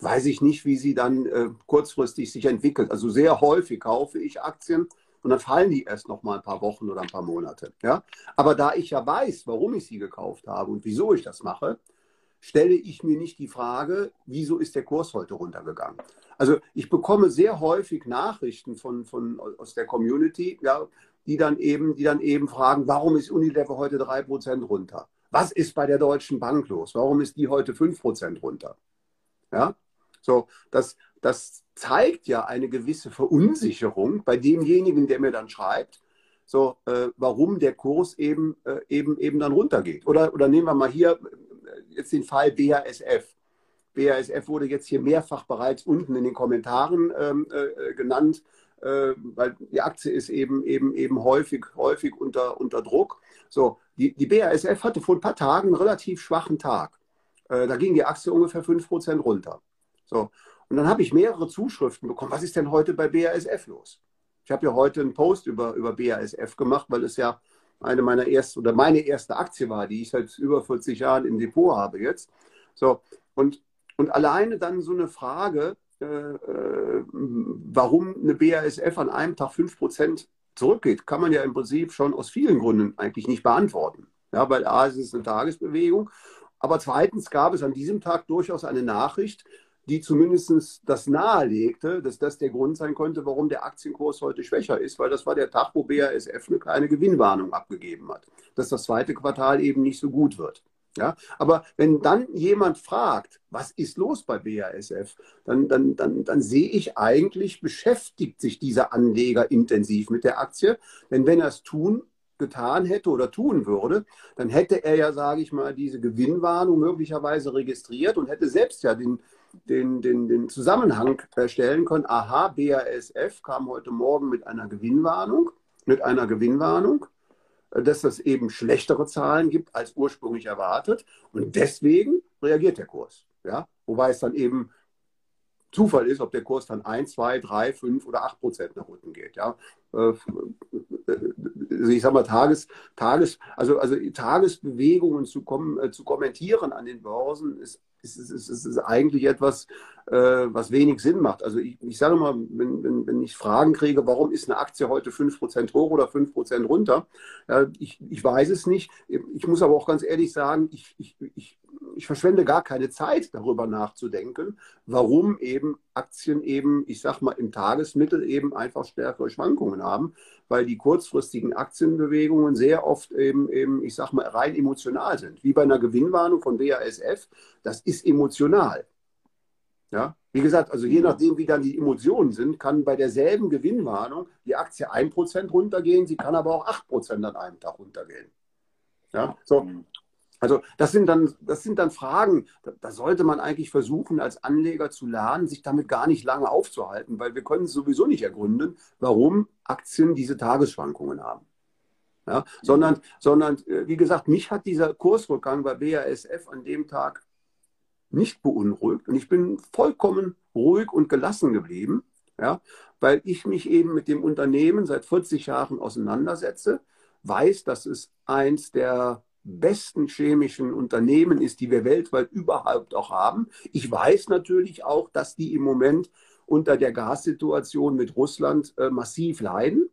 C: weiß ich nicht, wie sie dann äh, kurzfristig sich entwickelt. Also sehr häufig kaufe ich Aktien und dann fallen die erst noch mal ein paar Wochen oder ein paar Monate. Ja? Aber da ich ja weiß, warum ich sie gekauft habe und wieso ich das mache, stelle ich mir nicht die Frage, wieso ist der Kurs heute runtergegangen. Also ich bekomme sehr häufig Nachrichten von, von, aus der Community, ja, die, dann eben, die dann eben fragen, warum ist Unilever heute 3% runter? Was ist bei der Deutschen Bank los? Warum ist die heute 5% runter? Ja? So, das, das zeigt ja eine gewisse Verunsicherung bei demjenigen, der mir dann schreibt, so, äh, warum der Kurs eben, äh, eben, eben dann runtergeht. Oder, oder nehmen wir mal hier äh, jetzt den Fall BASF. BASF wurde jetzt hier mehrfach bereits unten in den Kommentaren ähm, äh, genannt, äh, weil die Aktie ist eben, eben, eben häufig, häufig unter, unter Druck. So, die, die BASF hatte vor ein paar Tagen einen relativ schwachen Tag. Äh, da ging die Aktie ungefähr 5% runter. So. Und dann habe ich mehrere Zuschriften bekommen. Was ist denn heute bei BASF los? Ich habe ja heute einen Post über, über BASF gemacht, weil es ja eine meiner ersten oder meine erste Aktie war, die ich seit über 40 Jahren im Depot habe jetzt. So, und, und alleine dann so eine Frage, äh, äh warum eine BASF an einem Tag 5% zurückgeht, kann man ja im Prinzip schon aus vielen Gründen eigentlich nicht beantworten. Ja, weil A, es ist eine Tagesbewegung, aber zweitens gab es an diesem Tag durchaus eine Nachricht, die zumindest das nahelegte, dass das der Grund sein könnte, warum der Aktienkurs heute schwächer ist, weil das war der Tag, wo BASF eine kleine Gewinnwarnung abgegeben hat, dass das zweite Quartal eben nicht so gut wird. Ja, aber wenn dann jemand fragt, was ist los bei BASF, dann, dann, dann, dann sehe ich eigentlich, beschäftigt sich dieser Anleger intensiv mit der Aktie. Denn wenn er es tun getan hätte oder tun würde, dann hätte er ja, sage ich mal, diese Gewinnwarnung möglicherweise registriert und hätte selbst ja den, den, den, den Zusammenhang stellen können. Aha, BASF kam heute Morgen mit einer Gewinnwarnung, mit einer Gewinnwarnung, äh, dass es eben schlechtere Zahlen gibt als ursprünglich erwartet. Und deswegen reagiert der Kurs. Ja? Wobei es dann eben Zufall ist, ob der Kurs dann 1, 2, 3, 5 oder 8 Prozent nach unten geht. Ja? Äh, also ich sage mal, Tages, Tages, also, also Tagesbewegungen zu, kom äh, zu kommentieren an den Börsen ist, ist, ist, ist, ist eigentlich etwas, äh, was wenig Sinn macht. Also ich, ich sage mal, wenn, wenn, wenn ich Fragen kriege, warum ist eine Aktie heute 5% hoch oder 5% runter, äh, ich, ich weiß es nicht. Ich muss aber auch ganz ehrlich sagen, ich, ich, ich ich verschwende gar keine Zeit, darüber nachzudenken, warum eben Aktien eben, ich sag mal, im Tagesmittel eben einfach stärkere Schwankungen haben, weil die kurzfristigen Aktienbewegungen sehr oft eben, eben, ich sag mal, rein emotional sind. Wie bei einer Gewinnwarnung von BASF, das ist emotional. Ja, wie gesagt, also je nachdem, wie dann die Emotionen sind, kann bei derselben Gewinnwarnung die Aktie 1% runtergehen, sie kann aber auch 8% an einem Tag runtergehen. Ja, so. Also das sind dann, das sind dann Fragen, da, da, sollte man eigentlich versuchen, als Anleger zu lernen, sich damit gar nicht lange aufzuhalten, weil wir können sowieso nicht ergründen, warum Aktien diese Tagesschwankungen haben. Ja, sondern, sondern, äh, wie gesagt, mich hat dieser Kursrückgang bei BASF an dem Tag nicht beunruhigt und ich bin vollkommen ruhig und gelassen geblieben, ja, weil ich mich eben mit dem Unternehmen seit 40 Jahren auseinandersetze, weiß, dass es eins der besten chemischen Unternehmen ist, die wir weltweit überhaupt auch haben. Ich weiß natürlich auch, dass die im Moment unter der Gassituation mit Russland äh, massiv leiden.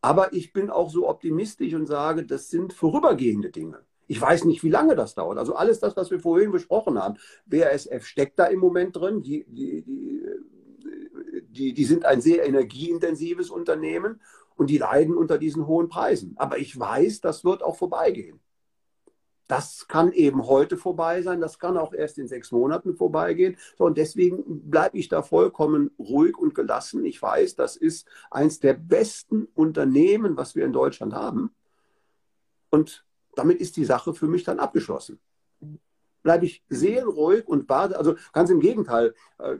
C: Aber ich bin auch so optimistisch und sage, das sind vorübergehende Dinge. Ich weiß nicht, wie lange das dauert. Also alles das, was wir vorhin besprochen haben. BASF steckt da im Moment drin. Die, die, die, die, die sind ein sehr energieintensives Unternehmen und die leiden unter diesen hohen Preisen. Aber ich weiß, das wird auch vorbeigehen. Das kann eben heute vorbei sein, das kann auch erst in sechs Monaten vorbeigehen. So, und deswegen bleibe ich da vollkommen ruhig und gelassen. Ich weiß, das ist eins der besten Unternehmen, was wir in Deutschland haben. Und damit ist die Sache für mich dann abgeschlossen. Bleibe ich seelenruhig und warte, also ganz im Gegenteil, äh,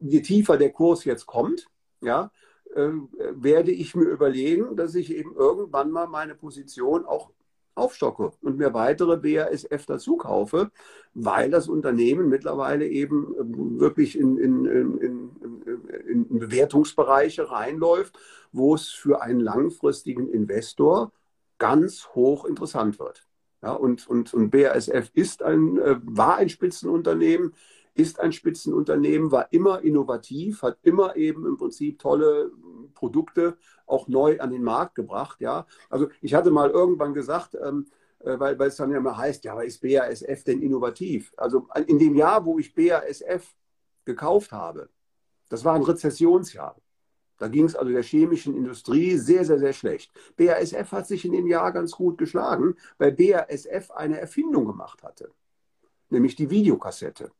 C: je tiefer der Kurs jetzt kommt, ja, äh, werde ich mir überlegen, dass ich eben irgendwann mal meine Position auch aufstocke und mir weitere BASF dazu kaufe, weil das Unternehmen mittlerweile eben ähm, wirklich in, in, in, in Bewertungsbereiche reinläuft, wo es für einen langfristigen Investor ganz hoch interessant wird. Ja, und, und, und BASF ist ein, äh, war ein Spitzenunternehmen, ist ein Spitzenunternehmen, war immer innovativ, hat immer eben im Prinzip tolle Produkte auch neu an den Markt gebracht. Ja, also ich hatte mal irgendwann gesagt, ähm, äh, weil, weil es dann ja immer heißt, ja, aber ist BASF denn innovativ? Also in dem Jahr, wo ich BASF gekauft habe, das war ein Rezessionsjahr. Da ging es also der chemischen Industrie sehr, sehr, sehr schlecht. BASF hat sich in dem Jahr ganz gut geschlagen, weil BASF eine Erfindung gemacht hatte, nämlich die Videokassette.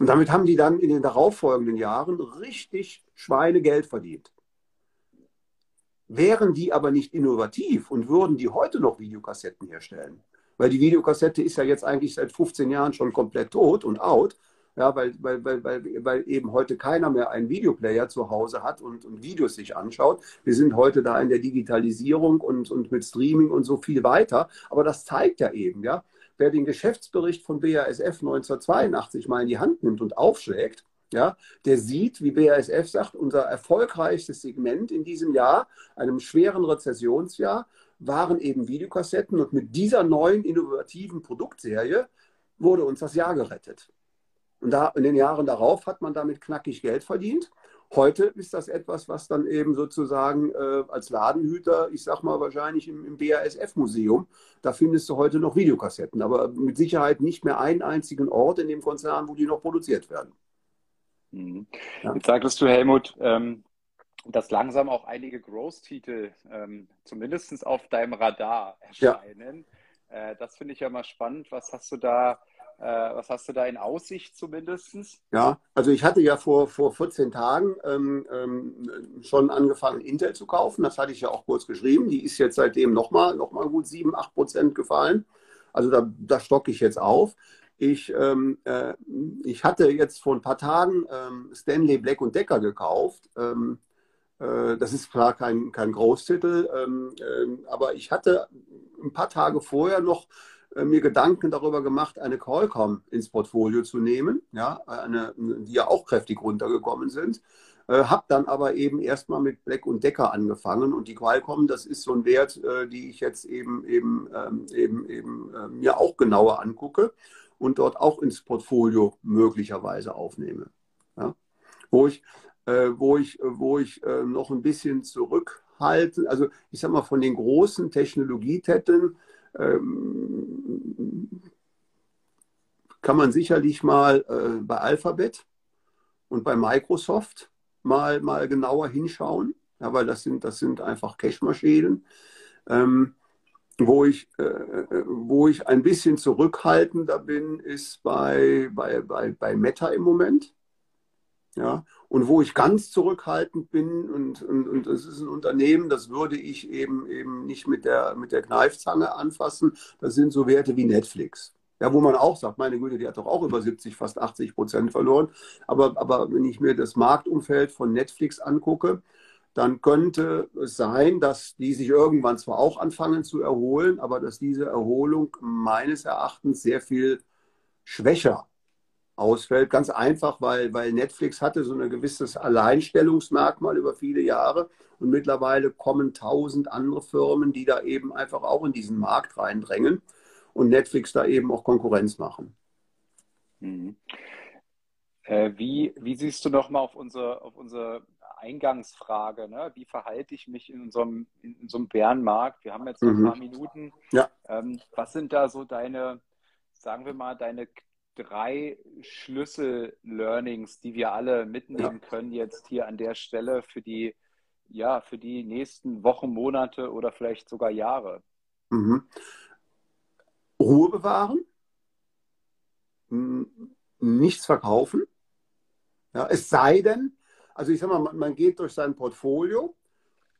C: Und damit haben die dann in den darauffolgenden Jahren richtig Schweinegeld verdient. Wären die aber nicht innovativ und würden die heute noch Videokassetten herstellen, weil die Videokassette ist ja jetzt eigentlich seit 15 Jahren schon komplett tot und out, ja, weil, weil, weil, weil, weil eben heute keiner mehr einen Videoplayer zu Hause hat und, und Videos sich anschaut. Wir sind heute da in der Digitalisierung und, und mit Streaming und so viel weiter. Aber das zeigt ja eben, ja, wer den Geschäftsbericht von BASF 1982 mal in die Hand nimmt und aufschlägt, ja, der sieht, wie BASF sagt, unser erfolgreichstes Segment in diesem Jahr, einem schweren Rezessionsjahr, waren eben Videokassetten und mit dieser neuen innovativen Produktserie wurde uns das Jahr gerettet. Und da, in den Jahren darauf hat man damit knackig Geld verdient. Heute ist das etwas, was dann eben sozusagen äh, als Ladenhüter, ich sag mal wahrscheinlich im, im BASF-Museum, da findest du heute noch Videokassetten, aber mit Sicherheit nicht mehr einen einzigen Ort in dem Konzern, wo die noch produziert werden.
B: Mhm. Ja. Jetzt sagtest du, Helmut, ähm, dass langsam auch einige Growth-Titel ähm, zumindest auf deinem Radar erscheinen. Ja. Äh, das finde ich ja mal spannend. Was hast du da äh, was hast du da in Aussicht zumindest?
C: Ja, also ich hatte ja vor, vor 14 Tagen ähm, ähm, schon angefangen, Intel zu kaufen. Das hatte ich ja auch kurz geschrieben. Die ist jetzt seitdem nochmal noch mal gut 7, 8 Prozent gefallen. Also da, da stocke ich jetzt auf. Ich, ähm, äh, ich hatte jetzt vor ein paar Tagen ähm, Stanley Black und Decker gekauft. Ähm, äh, das ist zwar kein, kein Großtitel, ähm, äh, aber ich hatte ein paar Tage vorher noch mir Gedanken darüber gemacht, eine Qualcomm ins Portfolio zu nehmen, ja, eine, die ja auch kräftig runtergekommen sind. Äh, habe dann aber eben erstmal mit Black und Decker angefangen und die Qualcomm, das ist so ein Wert, äh, die ich jetzt eben eben ähm, eben eben äh, mir auch genauer angucke und dort auch ins Portfolio möglicherweise aufnehme. Ja? Wo ich äh, wo ich wo ich äh, noch ein bisschen zurückhalte, also ich sag mal von den großen Technologietätten ähm, kann man sicherlich mal äh, bei Alphabet und bei Microsoft mal, mal genauer hinschauen, ja, weil das sind, das sind einfach Cache-Maschinen. Ähm, wo ich, äh, wo ich ein bisschen zurückhaltender bin, ist bei, bei, bei, bei Meta im Moment. Ja, und wo ich ganz zurückhaltend bin, und, und, und das ist ein Unternehmen, das würde ich eben, eben nicht mit der, mit der Kneifzange anfassen, das sind so Werte wie Netflix. Ja, wo man auch sagt, meine Güte, die hat doch auch über 70, fast 80 Prozent verloren. Aber, aber wenn ich mir das Marktumfeld von Netflix angucke, dann könnte es sein, dass die sich irgendwann zwar auch anfangen zu erholen, aber dass diese Erholung meines Erachtens sehr viel schwächer ausfällt. Ganz einfach, weil, weil Netflix hatte so ein gewisses Alleinstellungsmerkmal über viele Jahre und mittlerweile kommen tausend andere Firmen, die da eben einfach auch in diesen Markt reindrängen und Netflix da eben auch Konkurrenz machen.
B: Mhm. Äh, wie, wie siehst du nochmal auf unsere, auf unsere Eingangsfrage, ne? wie verhalte ich mich in unserem, in unserem Bärenmarkt? Wir haben jetzt noch mhm. ein paar Minuten.
C: Ja.
B: Ähm, was sind da so deine, sagen wir mal, deine drei Schlüssel-Learnings, die wir alle mitnehmen können jetzt hier an der Stelle für die, ja, für die nächsten Wochen, Monate oder vielleicht sogar Jahre?
C: Mhm. Ruhe bewahren, nichts verkaufen. Ja, es sei denn, also ich sag mal, man, man geht durch sein Portfolio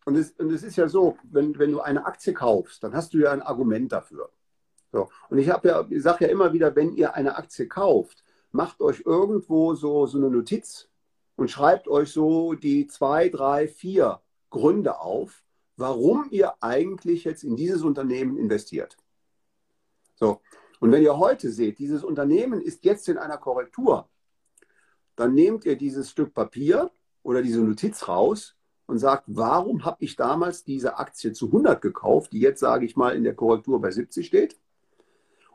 C: und es, und es ist ja so, wenn, wenn du eine Aktie kaufst, dann hast du ja ein Argument dafür. So. Und ich habe ja, ich sage ja immer wieder, wenn ihr eine Aktie kauft, macht euch irgendwo so, so eine Notiz und schreibt euch so die zwei, drei, vier Gründe auf, warum ihr eigentlich jetzt in dieses Unternehmen investiert. So. Und wenn ihr heute seht, dieses Unternehmen ist jetzt in einer Korrektur, dann nehmt ihr dieses Stück Papier oder diese Notiz raus und sagt, warum habe ich damals diese Aktie zu 100 gekauft, die jetzt, sage ich mal, in der Korrektur bei 70 steht.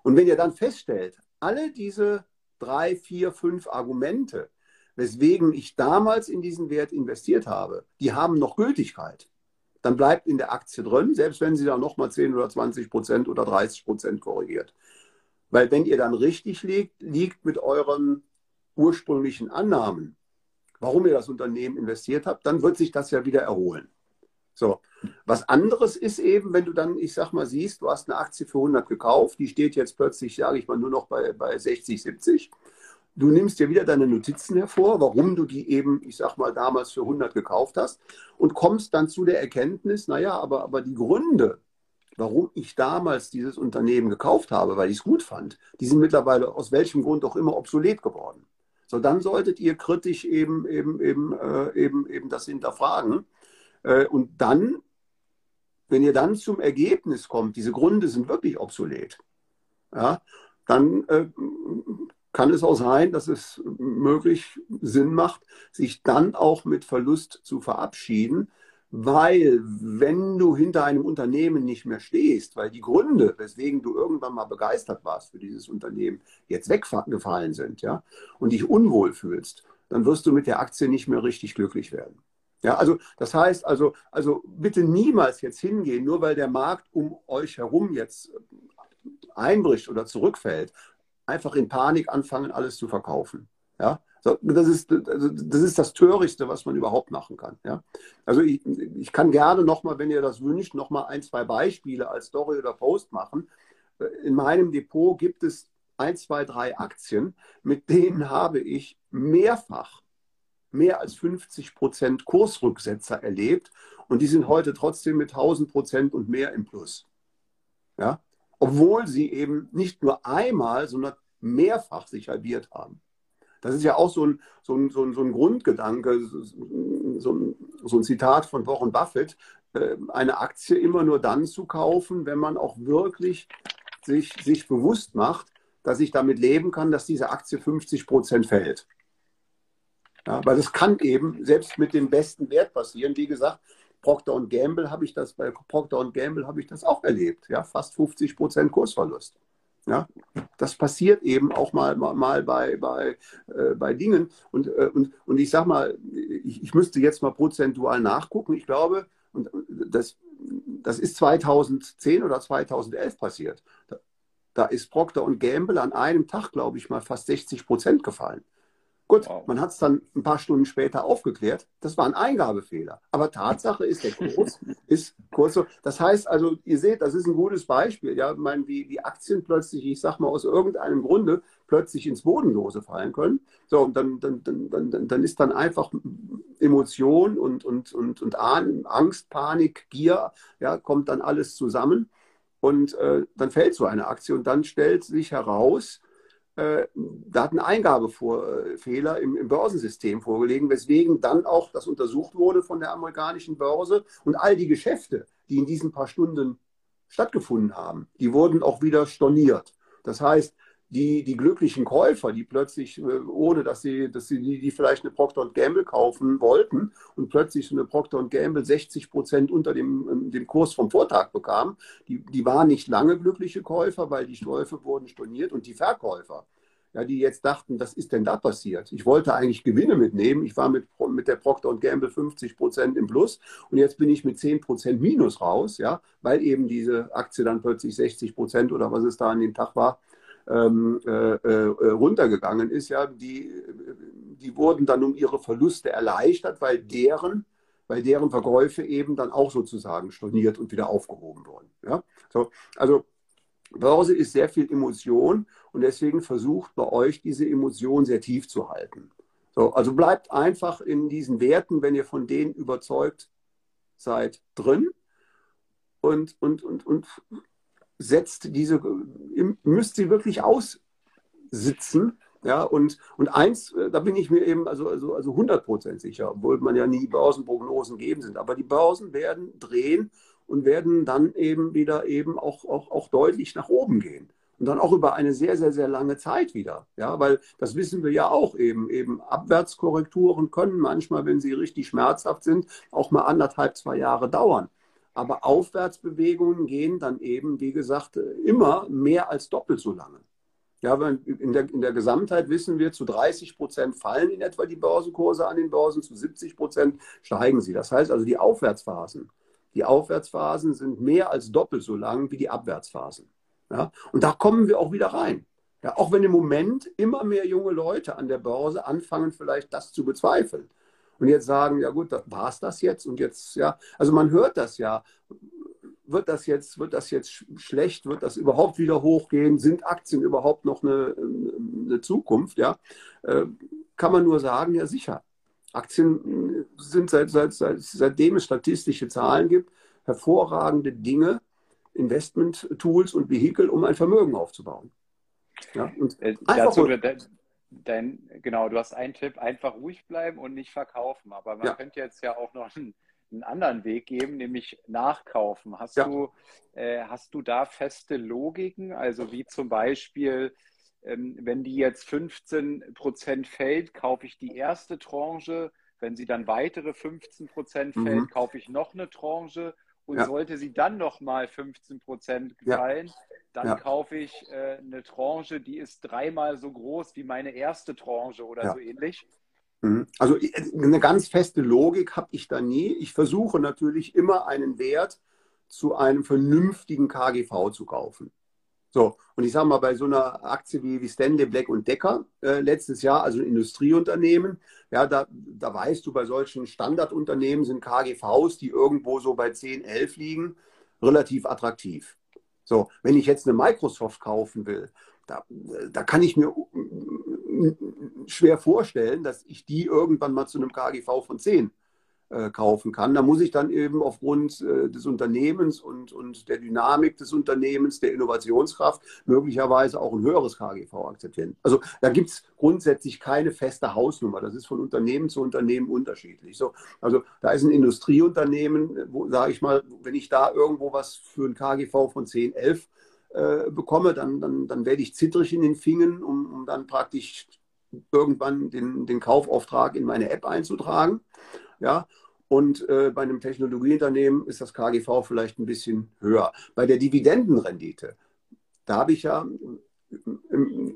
C: Und wenn ihr dann feststellt, alle diese drei, vier, fünf Argumente, weswegen ich damals in diesen Wert investiert habe, die haben noch Gültigkeit dann bleibt in der Aktie drin, selbst wenn sie dann nochmal 10 oder 20 Prozent oder 30 Prozent korrigiert. Weil wenn ihr dann richtig liegt, liegt mit euren ursprünglichen Annahmen, warum ihr das Unternehmen investiert habt, dann wird sich das ja wieder erholen. So. Was anderes ist eben, wenn du dann, ich sag mal, siehst, du hast eine Aktie für 100 gekauft, die steht jetzt plötzlich, sage ich mal, nur noch bei, bei 60, 70 Du nimmst dir wieder deine Notizen hervor, warum du die eben, ich sag mal, damals für 100 gekauft hast und kommst dann zu der Erkenntnis, naja, aber, aber die Gründe, warum ich damals dieses Unternehmen gekauft habe, weil ich es gut fand, die sind mittlerweile aus welchem Grund auch immer obsolet geworden. So, dann solltet ihr kritisch eben, eben, eben, äh, eben, eben das hinterfragen. Äh, und dann, wenn ihr dann zum Ergebnis kommt, diese Gründe sind wirklich obsolet, ja, dann äh, kann es auch sein, dass es möglich Sinn macht, sich dann auch mit Verlust zu verabschieden, weil wenn du hinter einem Unternehmen nicht mehr stehst, weil die Gründe, weswegen du irgendwann mal begeistert warst für dieses Unternehmen, jetzt weggefallen sind, ja, und dich unwohl fühlst, dann wirst du mit der Aktie nicht mehr richtig glücklich werden. Ja, also das heißt also, also bitte niemals jetzt hingehen, nur weil der Markt um euch herum jetzt einbricht oder zurückfällt, einfach in Panik anfangen, alles zu verkaufen. Ja, so, das, ist, das ist das Törichtste, was man überhaupt machen kann. Ja? Also ich, ich kann gerne nochmal, wenn ihr das wünscht, nochmal ein, zwei Beispiele als Story oder Post machen. In meinem Depot gibt es ein, zwei, drei Aktien, mit denen habe ich mehrfach mehr als 50 Prozent Kursrücksetzer erlebt und die sind heute trotzdem mit 1000 Prozent und mehr im Plus. Ja? Obwohl sie eben nicht nur einmal, sondern mehrfach sich halbiert haben. Das ist ja auch so ein, so ein, so ein, so ein Grundgedanke, so ein, so ein Zitat von Warren Buffett, äh, eine Aktie immer nur dann zu kaufen, wenn man auch wirklich sich, sich bewusst macht, dass ich damit leben kann, dass diese Aktie 50 Prozent fällt. Ja, weil das kann eben selbst mit dem besten Wert passieren. Wie gesagt, Procter Gamble habe ich das, bei Procter Gamble habe ich das auch erlebt. Ja, fast 50 Prozent Kursverlust. Ja, das passiert eben auch mal, mal, mal bei, bei, äh, bei Dingen. Und, äh, und, und ich sage mal, ich, ich müsste jetzt mal prozentual nachgucken. Ich glaube, und das, das ist 2010 oder 2011 passiert. Da, da ist Procter Gamble an einem Tag, glaube ich, mal fast 60 Prozent gefallen. Gut, wow. man hat es dann ein paar Stunden später aufgeklärt. Das war ein Eingabefehler. Aber Tatsache ist, der Kurs ist kurz so. Das heißt also, ihr seht, das ist ein gutes Beispiel. Ja, ich meine, wie, wie Aktien plötzlich, ich sag mal, aus irgendeinem Grunde plötzlich ins Bodenlose fallen können. So, und dann, dann, dann, dann, dann ist dann einfach Emotion und, und, und, und Angst, Panik, Gier, ja, kommt dann alles zusammen. Und äh, dann fällt so eine Aktie und dann stellt sich heraus, äh, da hat ein Eingabefehler im, im, Börsensystem vorgelegen, weswegen dann auch das untersucht wurde von der amerikanischen Börse und all die Geschäfte, die in diesen paar Stunden stattgefunden haben, die wurden auch wieder storniert. Das heißt, die, die glücklichen Käufer, die plötzlich, äh, ohne dass sie, dass sie die, die vielleicht eine Procter Gamble kaufen wollten und plötzlich so eine Procter Gamble 60 Prozent unter dem, dem Kurs vom Vortag bekamen, die, die waren nicht lange glückliche Käufer, weil die Käufe wurden storniert und die Verkäufer, ja, die jetzt dachten, was ist denn da passiert? Ich wollte eigentlich Gewinne mitnehmen. Ich war mit, mit der Procter Gamble 50 Prozent im Plus und jetzt bin ich mit 10 Prozent Minus raus, ja, weil eben diese Aktie dann plötzlich 60 Prozent oder was es da an dem Tag war, ähm, äh, äh, runtergegangen ist, ja, die, die wurden dann um ihre Verluste erleichtert, weil deren, weil deren Verkäufe eben dann auch sozusagen storniert und wieder aufgehoben wurden. Ja? So, also Börse ist sehr viel Emotion und deswegen versucht bei euch diese Emotion sehr tief zu halten. So, also bleibt einfach in diesen Werten, wenn ihr von denen überzeugt seid, drin und, und, und, und setzt diese, müsst sie wirklich aussitzen. Ja, und, und eins, äh, da bin ich mir eben also, also, also 100% sicher, obwohl man ja nie Börsenprognosen geben sind. Aber die Börsen werden drehen und werden dann eben wieder eben auch, auch, auch deutlich nach oben gehen. Und dann auch über eine sehr, sehr, sehr lange Zeit wieder. Ja, weil das wissen wir ja auch eben. Eben Abwärtskorrekturen können manchmal, wenn sie richtig schmerzhaft sind, auch mal anderthalb, zwei Jahre dauern. Aber Aufwärtsbewegungen gehen dann eben, wie gesagt, immer mehr als doppelt so lange. Ja, in der, in der Gesamtheit wissen wir, zu 30 Prozent fallen in etwa die Börsenkurse an den Börsen, zu 70 Prozent steigen sie. Das heißt also, die Aufwärtsphasen, die Aufwärtsphasen sind mehr als doppelt so lang wie die Abwärtsphasen. Ja, und da kommen wir auch wieder rein. Ja, auch wenn im Moment immer mehr junge Leute an der Börse anfangen, vielleicht das zu bezweifeln und jetzt sagen, ja gut, war es das jetzt und jetzt, ja, also man hört das ja. Wird das jetzt, wird das jetzt schlecht? Wird das überhaupt wieder hochgehen? Sind Aktien überhaupt noch eine, eine Zukunft? Ja, äh, kann man nur sagen, ja sicher. Aktien sind seit, seit, seit, seitdem es statistische Zahlen gibt, hervorragende Dinge, Investment-Tools und Vehikel, um ein Vermögen aufzubauen.
B: Ja, und äh, dazu, dein, genau, du hast einen Tipp, einfach ruhig bleiben und nicht verkaufen. Aber man ja. könnte jetzt ja auch noch einen, einen, anderen Weg geben, nämlich nachkaufen. Hast, ja. du, äh, hast du da feste Logiken? Also wie zum Beispiel, ähm, wenn die jetzt 15 Prozent fällt, kaufe ich die erste Tranche. Wenn sie dann weitere 15 Prozent fällt, mhm. kaufe ich noch eine Tranche. Und ja. sollte sie dann nochmal 15 Prozent fallen, dann ja. kaufe ich äh, eine Tranche, die ist dreimal so groß wie meine erste Tranche oder ja. so ähnlich.
C: Mhm. Also äh, eine ganz feste Logik habe ich da nie. Ich versuche natürlich immer einen Wert zu einem vernünftigen KGV zu kaufen. So, und ich sage mal, bei so einer Aktie wie, wie Stanley Black und Decker äh, letztes Jahr, also ein Industrieunternehmen, ja, da, da weißt du, bei solchen Standardunternehmen sind KGVs, die irgendwo so bei 10, 11 liegen, relativ attraktiv. So, wenn ich jetzt eine Microsoft kaufen will, da, da kann ich mir schwer vorstellen, dass ich die irgendwann mal zu einem KGV von 10 äh, kaufen kann. Da muss ich dann eben aufgrund äh, des Unternehmens und, und der Dynamik des Unternehmens, der Innovationskraft, möglicherweise auch ein höheres KGV akzeptieren. Also da gibt es grundsätzlich keine feste Hausnummer. Das ist von Unternehmen zu Unternehmen unterschiedlich. So, also da ist ein Industrieunternehmen, wo, sage ich mal, wenn ich da irgendwo was für ein KGV von 10, 11 äh, bekomme, dann, dann, dann werde ich zittrig in den Fingern, um, um dann praktisch irgendwann den, den Kaufauftrag in meine App einzutragen. Ja, und äh, bei einem Technologieunternehmen ist das KGV vielleicht ein bisschen höher. Bei der Dividendenrendite, da habe ich ja,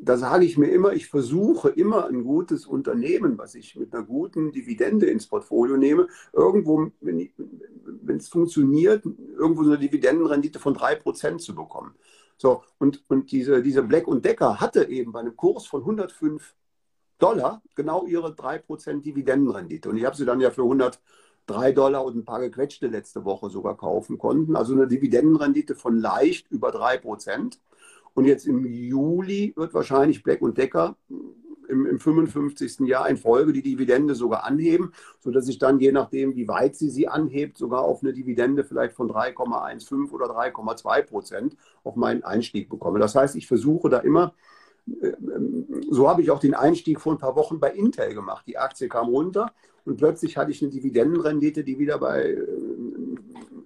C: da sage ich mir immer, ich versuche immer ein gutes Unternehmen, was ich mit einer guten Dividende ins Portfolio nehme, irgendwo, wenn, wenn es funktioniert, irgendwo so eine Dividendenrendite von 3% zu bekommen. So, und, und diese, diese Black und Decker hatte eben bei einem Kurs von 105 Dollar genau ihre 3% Dividendenrendite. Und ich habe sie dann ja für 103 Dollar und ein paar gequetschte letzte Woche sogar kaufen konnten. Also eine Dividendenrendite von leicht über 3%. Und jetzt im Juli wird wahrscheinlich Black Decker im, im 55. Jahr in Folge die Dividende sogar anheben, sodass ich dann, je nachdem, wie weit sie sie anhebt, sogar auf eine Dividende vielleicht von 3,15 oder 3,2 Prozent auf meinen Einstieg bekomme. Das heißt, ich versuche da immer so habe ich auch den Einstieg vor ein paar Wochen bei Intel gemacht. Die Aktie kam runter und plötzlich hatte ich eine Dividendenrendite, die wieder bei äh,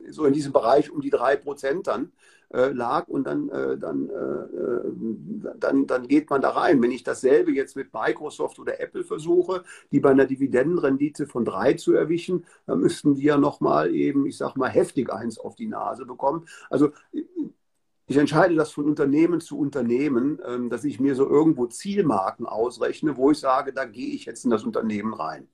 C: so in diesem Bereich um die 3% dann äh, lag und dann, äh, dann, äh, dann, dann geht man da rein. Wenn ich dasselbe jetzt mit Microsoft oder Apple versuche, die bei einer Dividendenrendite von 3 zu erwischen, dann müssten die ja nochmal eben, ich sag mal, heftig eins auf die Nase bekommen. Also ich entscheide das von Unternehmen zu Unternehmen, ähm, dass ich mir so irgendwo Zielmarken ausrechne, wo ich sage, da gehe ich jetzt in das Unternehmen rein.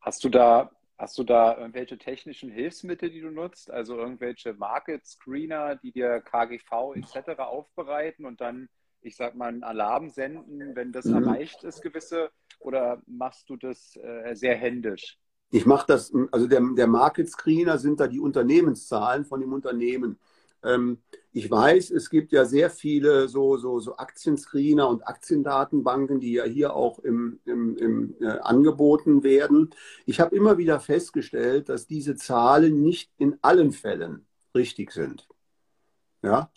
B: Hast du da, hast du da irgendwelche technischen Hilfsmittel, die du nutzt? Also irgendwelche Market Screener, die dir KGV etc. aufbereiten und dann, ich sag mal, einen Alarm senden, wenn das mhm. erreicht ist, gewisse, oder machst du das äh, sehr händisch?
C: Ich mache das, also der, der Market Screener sind da die Unternehmenszahlen von dem Unternehmen. Ähm, ich weiß, es gibt ja sehr viele so, so, so Aktienscreener und Aktiendatenbanken, die ja hier auch im, im, im äh, angeboten werden. Ich habe immer wieder festgestellt, dass diese Zahlen nicht in allen Fällen richtig sind. Ja,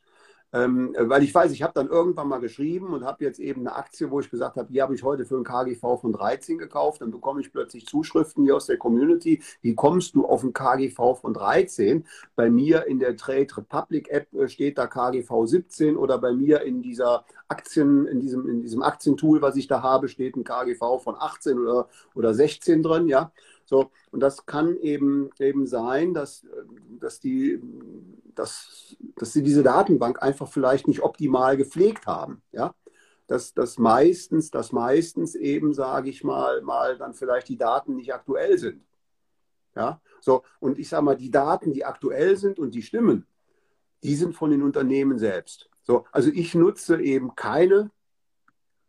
C: ähm, weil ich weiß, ich habe dann irgendwann mal geschrieben und habe jetzt eben eine Aktie, wo ich gesagt habe, die habe ich heute für ein KGV von 13 gekauft. Dann bekomme ich plötzlich Zuschriften hier aus der Community. Wie kommst du auf ein KGV von 13? Bei mir in der Trade Republic App äh, steht da KGV 17 oder bei mir in dieser Aktien, in diesem, in diesem Aktientool, was ich da habe, steht ein KGV von 18 oder, oder 16 drin. Ja, so, und das kann eben, eben sein, dass, dass, die, dass, dass sie diese Datenbank einfach vielleicht nicht optimal gepflegt haben. Ja? Dass, dass meistens, dass meistens eben, sage ich mal, mal dann vielleicht die Daten nicht aktuell sind. Ja? So, und ich sage mal, die Daten, die aktuell sind und die stimmen, die sind von den Unternehmen selbst. So, also ich nutze eben keine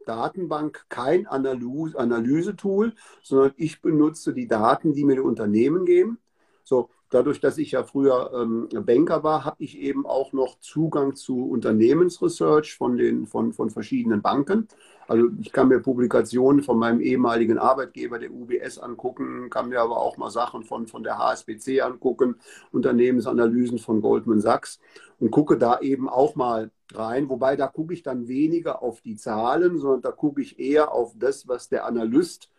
C: Datenbank kein Analyse, Analysetool, sondern ich benutze die Daten, die mir die Unternehmen geben. So, dadurch, dass ich ja früher ähm, Banker war, habe ich eben auch noch Zugang zu Unternehmensresearch von, den, von, von verschiedenen Banken. Also ich kann mir Publikationen von meinem ehemaligen Arbeitgeber, der UBS, angucken, kann mir aber auch mal Sachen von, von der HSBC angucken, Unternehmensanalysen von Goldman Sachs und gucke da eben auch mal rein. Wobei da gucke ich dann weniger auf die Zahlen, sondern da gucke ich eher auf das, was der Analyst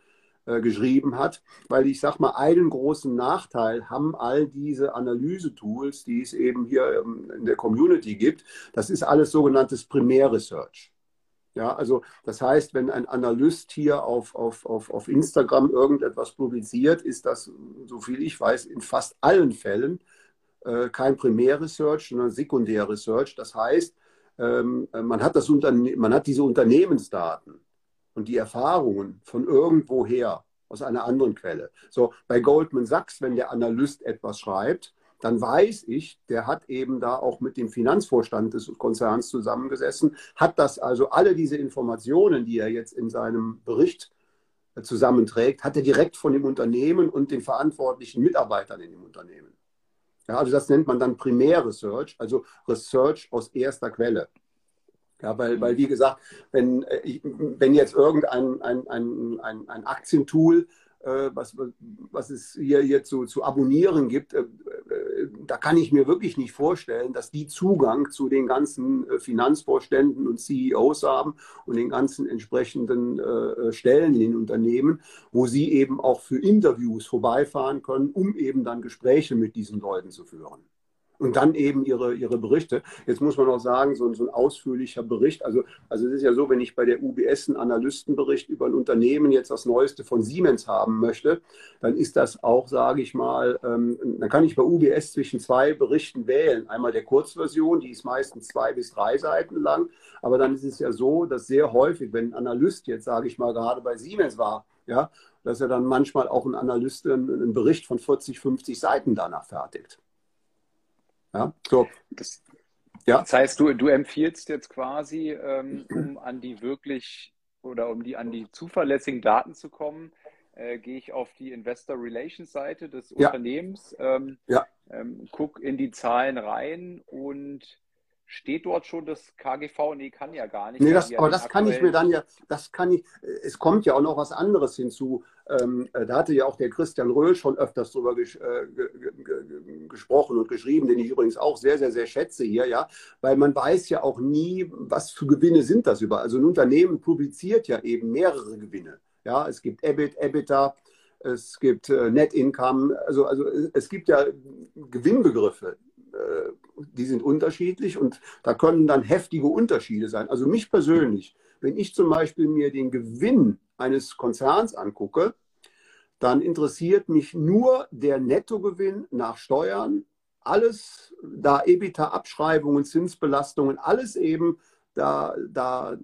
C: äh, geschrieben hat. Weil ich sage mal, einen großen Nachteil haben all diese Analyse-Tools, die es eben hier ähm, in der Community gibt. Das ist alles sogenanntes Primärresearch. Ja, also das heißt, wenn ein Analyst hier auf, auf, auf, auf Instagram irgendetwas publiziert, ist das, so viel ich weiß, in fast allen Fällen äh, kein Primärresearch, sondern Sekundärresearch. Das heißt, ähm, man, hat das man hat diese Unternehmensdaten und die Erfahrungen von irgendwoher aus einer anderen Quelle. So bei Goldman Sachs, wenn der Analyst etwas schreibt, dann weiß ich, der hat eben da auch mit dem Finanzvorstand des Konzerns zusammengesessen, hat das also alle diese Informationen, die er jetzt in seinem Bericht äh, zusammenträgt, hat er direkt von dem Unternehmen und den verantwortlichen Mitarbeitern in dem Unternehmen. Ja, also das nennt man dann Primärresearch, also Research aus erster Quelle. Ja, weil, weil wie gesagt, wenn, äh, wenn jetzt irgendein ein, ein, ein, ein Aktientool was, was es hier, hier zu, zu abonnieren gibt, äh, äh, da kann ich mir wirklich nicht vorstellen, dass die Zugang zu den ganzen Finanzvorständen und CEOs haben und den ganzen entsprechenden Stellen in den Unternehmen, wo sie eben auch für Interviews vorbeifahren können, um eben dann Gespräche mit diesen Leuten zu führen und dann eben ihre, ihre Berichte. Jetzt muss man auch sagen, so, so ein ausführlicher Bericht, also, also es ist ja so, wenn ich bei der UBS einen Analystenbericht über ein Unternehmen jetzt das Neueste von Siemens haben möchte, dann ist das auch, sage ich mal, ähm, dann kann ich bei UBS zwischen zwei Berichten wählen. Einmal der Kurzversion, die ist meistens zwei bis drei Seiten lang, aber dann ist es ja so, dass sehr häufig, wenn ein Analyst jetzt, sage ich mal, gerade bei Siemens war, ja, dass er dann manchmal auch ein Analyst einen, einen Bericht von 40, 50 Seiten danach fertigt.
B: Ja, so. Das, ja. das heißt, du, du empfiehlst jetzt quasi, ähm, um an die wirklich oder um die an die zuverlässigen Daten zu kommen, äh, gehe ich auf die Investor Relations Seite des ja. Unternehmens, ähm, ja. ähm, guck in die Zahlen rein und Steht dort schon das KGV? Nee, kann ja gar nicht.
C: Nee, das, aber das kann ich mir dann ja, das kann ich, es kommt ja auch noch was anderes hinzu. Ähm, äh, da hatte ja auch der Christian Röhl schon öfters drüber ges äh, gesprochen und geschrieben, den ich übrigens auch sehr, sehr, sehr schätze hier, ja, weil man weiß ja auch nie, was für Gewinne sind das über. Also ein Unternehmen publiziert ja eben mehrere Gewinne. Ja, es gibt EBIT, EBITDA, es gibt äh, Net Income, also, also es gibt ja Gewinnbegriffe. Äh, die sind unterschiedlich und da können dann heftige Unterschiede sein. Also mich persönlich, wenn ich zum Beispiel mir den Gewinn eines Konzerns angucke, dann interessiert mich nur der Nettogewinn nach Steuern, alles, da EBITDA-Abschreibungen, Zinsbelastungen, alles eben da, da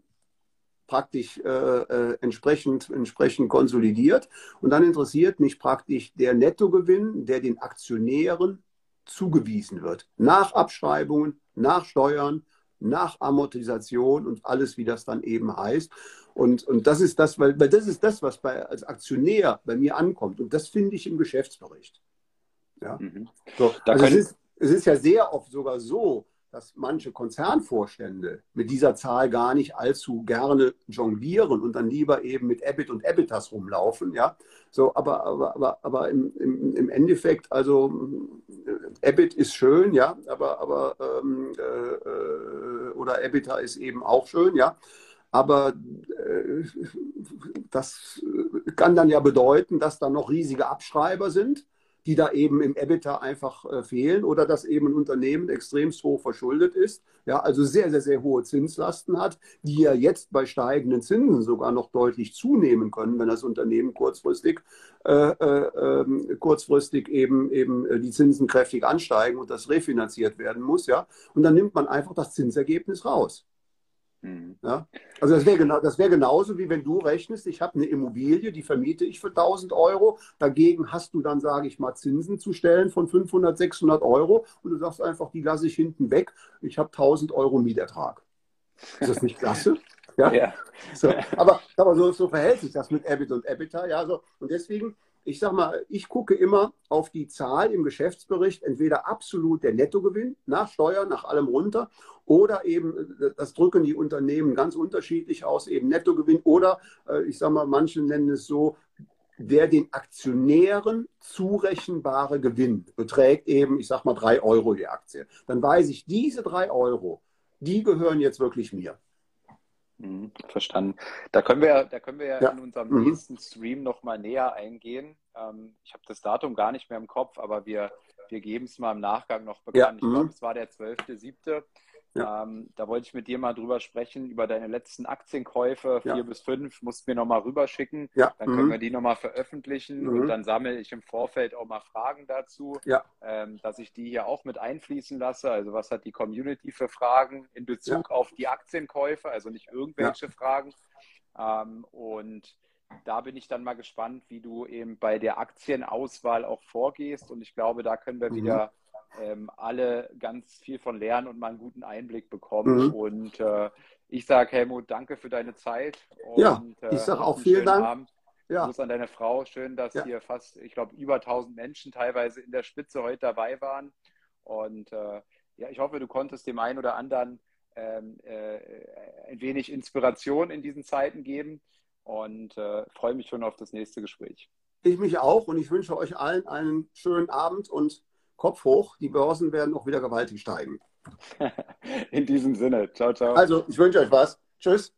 C: praktisch äh, äh, entsprechend, entsprechend konsolidiert. Und dann interessiert mich praktisch der Nettogewinn, der den Aktionären zugewiesen wird. Nach Abschreibungen, nach Steuern, nach Amortisation und alles, wie das dann eben heißt. Und, und das ist das, weil, weil das ist das, was bei, als Aktionär bei mir ankommt. Und das finde ich im Geschäftsbericht. Ja? Mhm. So, also es, ist, es ist ja sehr oft sogar so, dass manche Konzernvorstände mit dieser Zahl gar nicht allzu gerne jonglieren und dann lieber eben mit EBIT und EBITAS rumlaufen, ja. So, aber, aber, aber, aber im, im, im Endeffekt, also EBIT ist schön, ja, aber, aber ähm, äh, oder EBITDA ist eben auch schön, ja. Aber äh, das kann dann ja bedeuten, dass da noch riesige Abschreiber sind die da eben im EBITDA einfach äh, fehlen oder dass eben ein Unternehmen extremst hoch verschuldet ist, ja, also sehr, sehr, sehr hohe Zinslasten hat, die ja jetzt bei steigenden Zinsen sogar noch deutlich zunehmen können, wenn das Unternehmen kurzfristig, äh, äh, ähm, kurzfristig eben, eben die Zinsen kräftig ansteigen und das refinanziert werden muss, ja. Und dann nimmt man einfach das Zinsergebnis raus. Mhm. Ja? Also das wäre genau, wär genauso, wie wenn du rechnest, ich habe eine Immobilie, die vermiete ich für 1000 Euro, dagegen hast du dann, sage ich mal, Zinsen zu stellen von 500, 600 Euro und du sagst einfach, die lasse ich hinten weg, ich habe 1000 Euro Mietertrag. Ist das nicht klasse? Ja. ja. So, aber aber so, so verhält sich das mit EBIT und EBITDA. Ja, so. Und deswegen ich sage mal, ich gucke immer auf die Zahl im Geschäftsbericht, entweder absolut der Nettogewinn nach Steuern, nach allem runter, oder eben, das drücken die Unternehmen ganz unterschiedlich aus, eben Nettogewinn, oder äh, ich sage mal, manche nennen es so, der den Aktionären zurechenbare Gewinn beträgt eben, ich sage mal, drei Euro die Aktie. Dann weiß ich, diese drei Euro, die gehören jetzt wirklich mir.
B: Mhm, verstanden. Da können wir, da können wir ja, in unserem mhm. nächsten Stream nochmal näher eingehen. Ähm, ich habe das Datum gar nicht mehr im Kopf, aber wir, wir geben es mal im Nachgang noch bekannt. Ja, ich glaube, mhm. es war der 12.7. Ja. Ähm, da wollte ich mit dir mal drüber sprechen, über deine letzten Aktienkäufe, vier ja. bis fünf, musst mir nochmal rüberschicken. Ja. Dann können mhm. wir die nochmal veröffentlichen mhm. und dann sammle ich im Vorfeld auch mal Fragen dazu, ja. ähm, dass ich die hier auch mit einfließen lasse. Also was hat die Community für Fragen in Bezug auf die Aktienkäufe, also nicht irgendwelche Fragen. Ähm, und da bin ich dann mal gespannt, wie du eben bei der Aktienauswahl auch vorgehst. Und ich glaube, da können wir mhm. wieder ähm, alle ganz viel von lernen und mal einen guten Einblick bekommen. Mhm. Und äh, ich sage, Helmut, danke für deine Zeit. Und,
C: ja, ich äh, sage auch vielen Dank.
B: Abend. Ja. Gruß an deine Frau. Schön, dass ja. hier fast, ich glaube, über 1000 Menschen teilweise in der Spitze heute dabei waren. Und äh, ja, ich hoffe, du konntest dem einen oder anderen ähm, äh, ein wenig Inspiration in diesen Zeiten geben und äh, freue mich schon auf das nächste Gespräch.
D: Ich mich auch und ich wünsche euch allen einen schönen Abend und Kopf hoch. Die Börsen werden auch wieder gewaltig steigen.
B: In diesem Sinne. Ciao, ciao.
D: Also, ich wünsche euch was. Tschüss.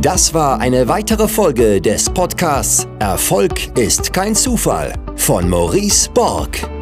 C: Das war eine weitere Folge des Podcasts Erfolg ist kein Zufall von Maurice Borg.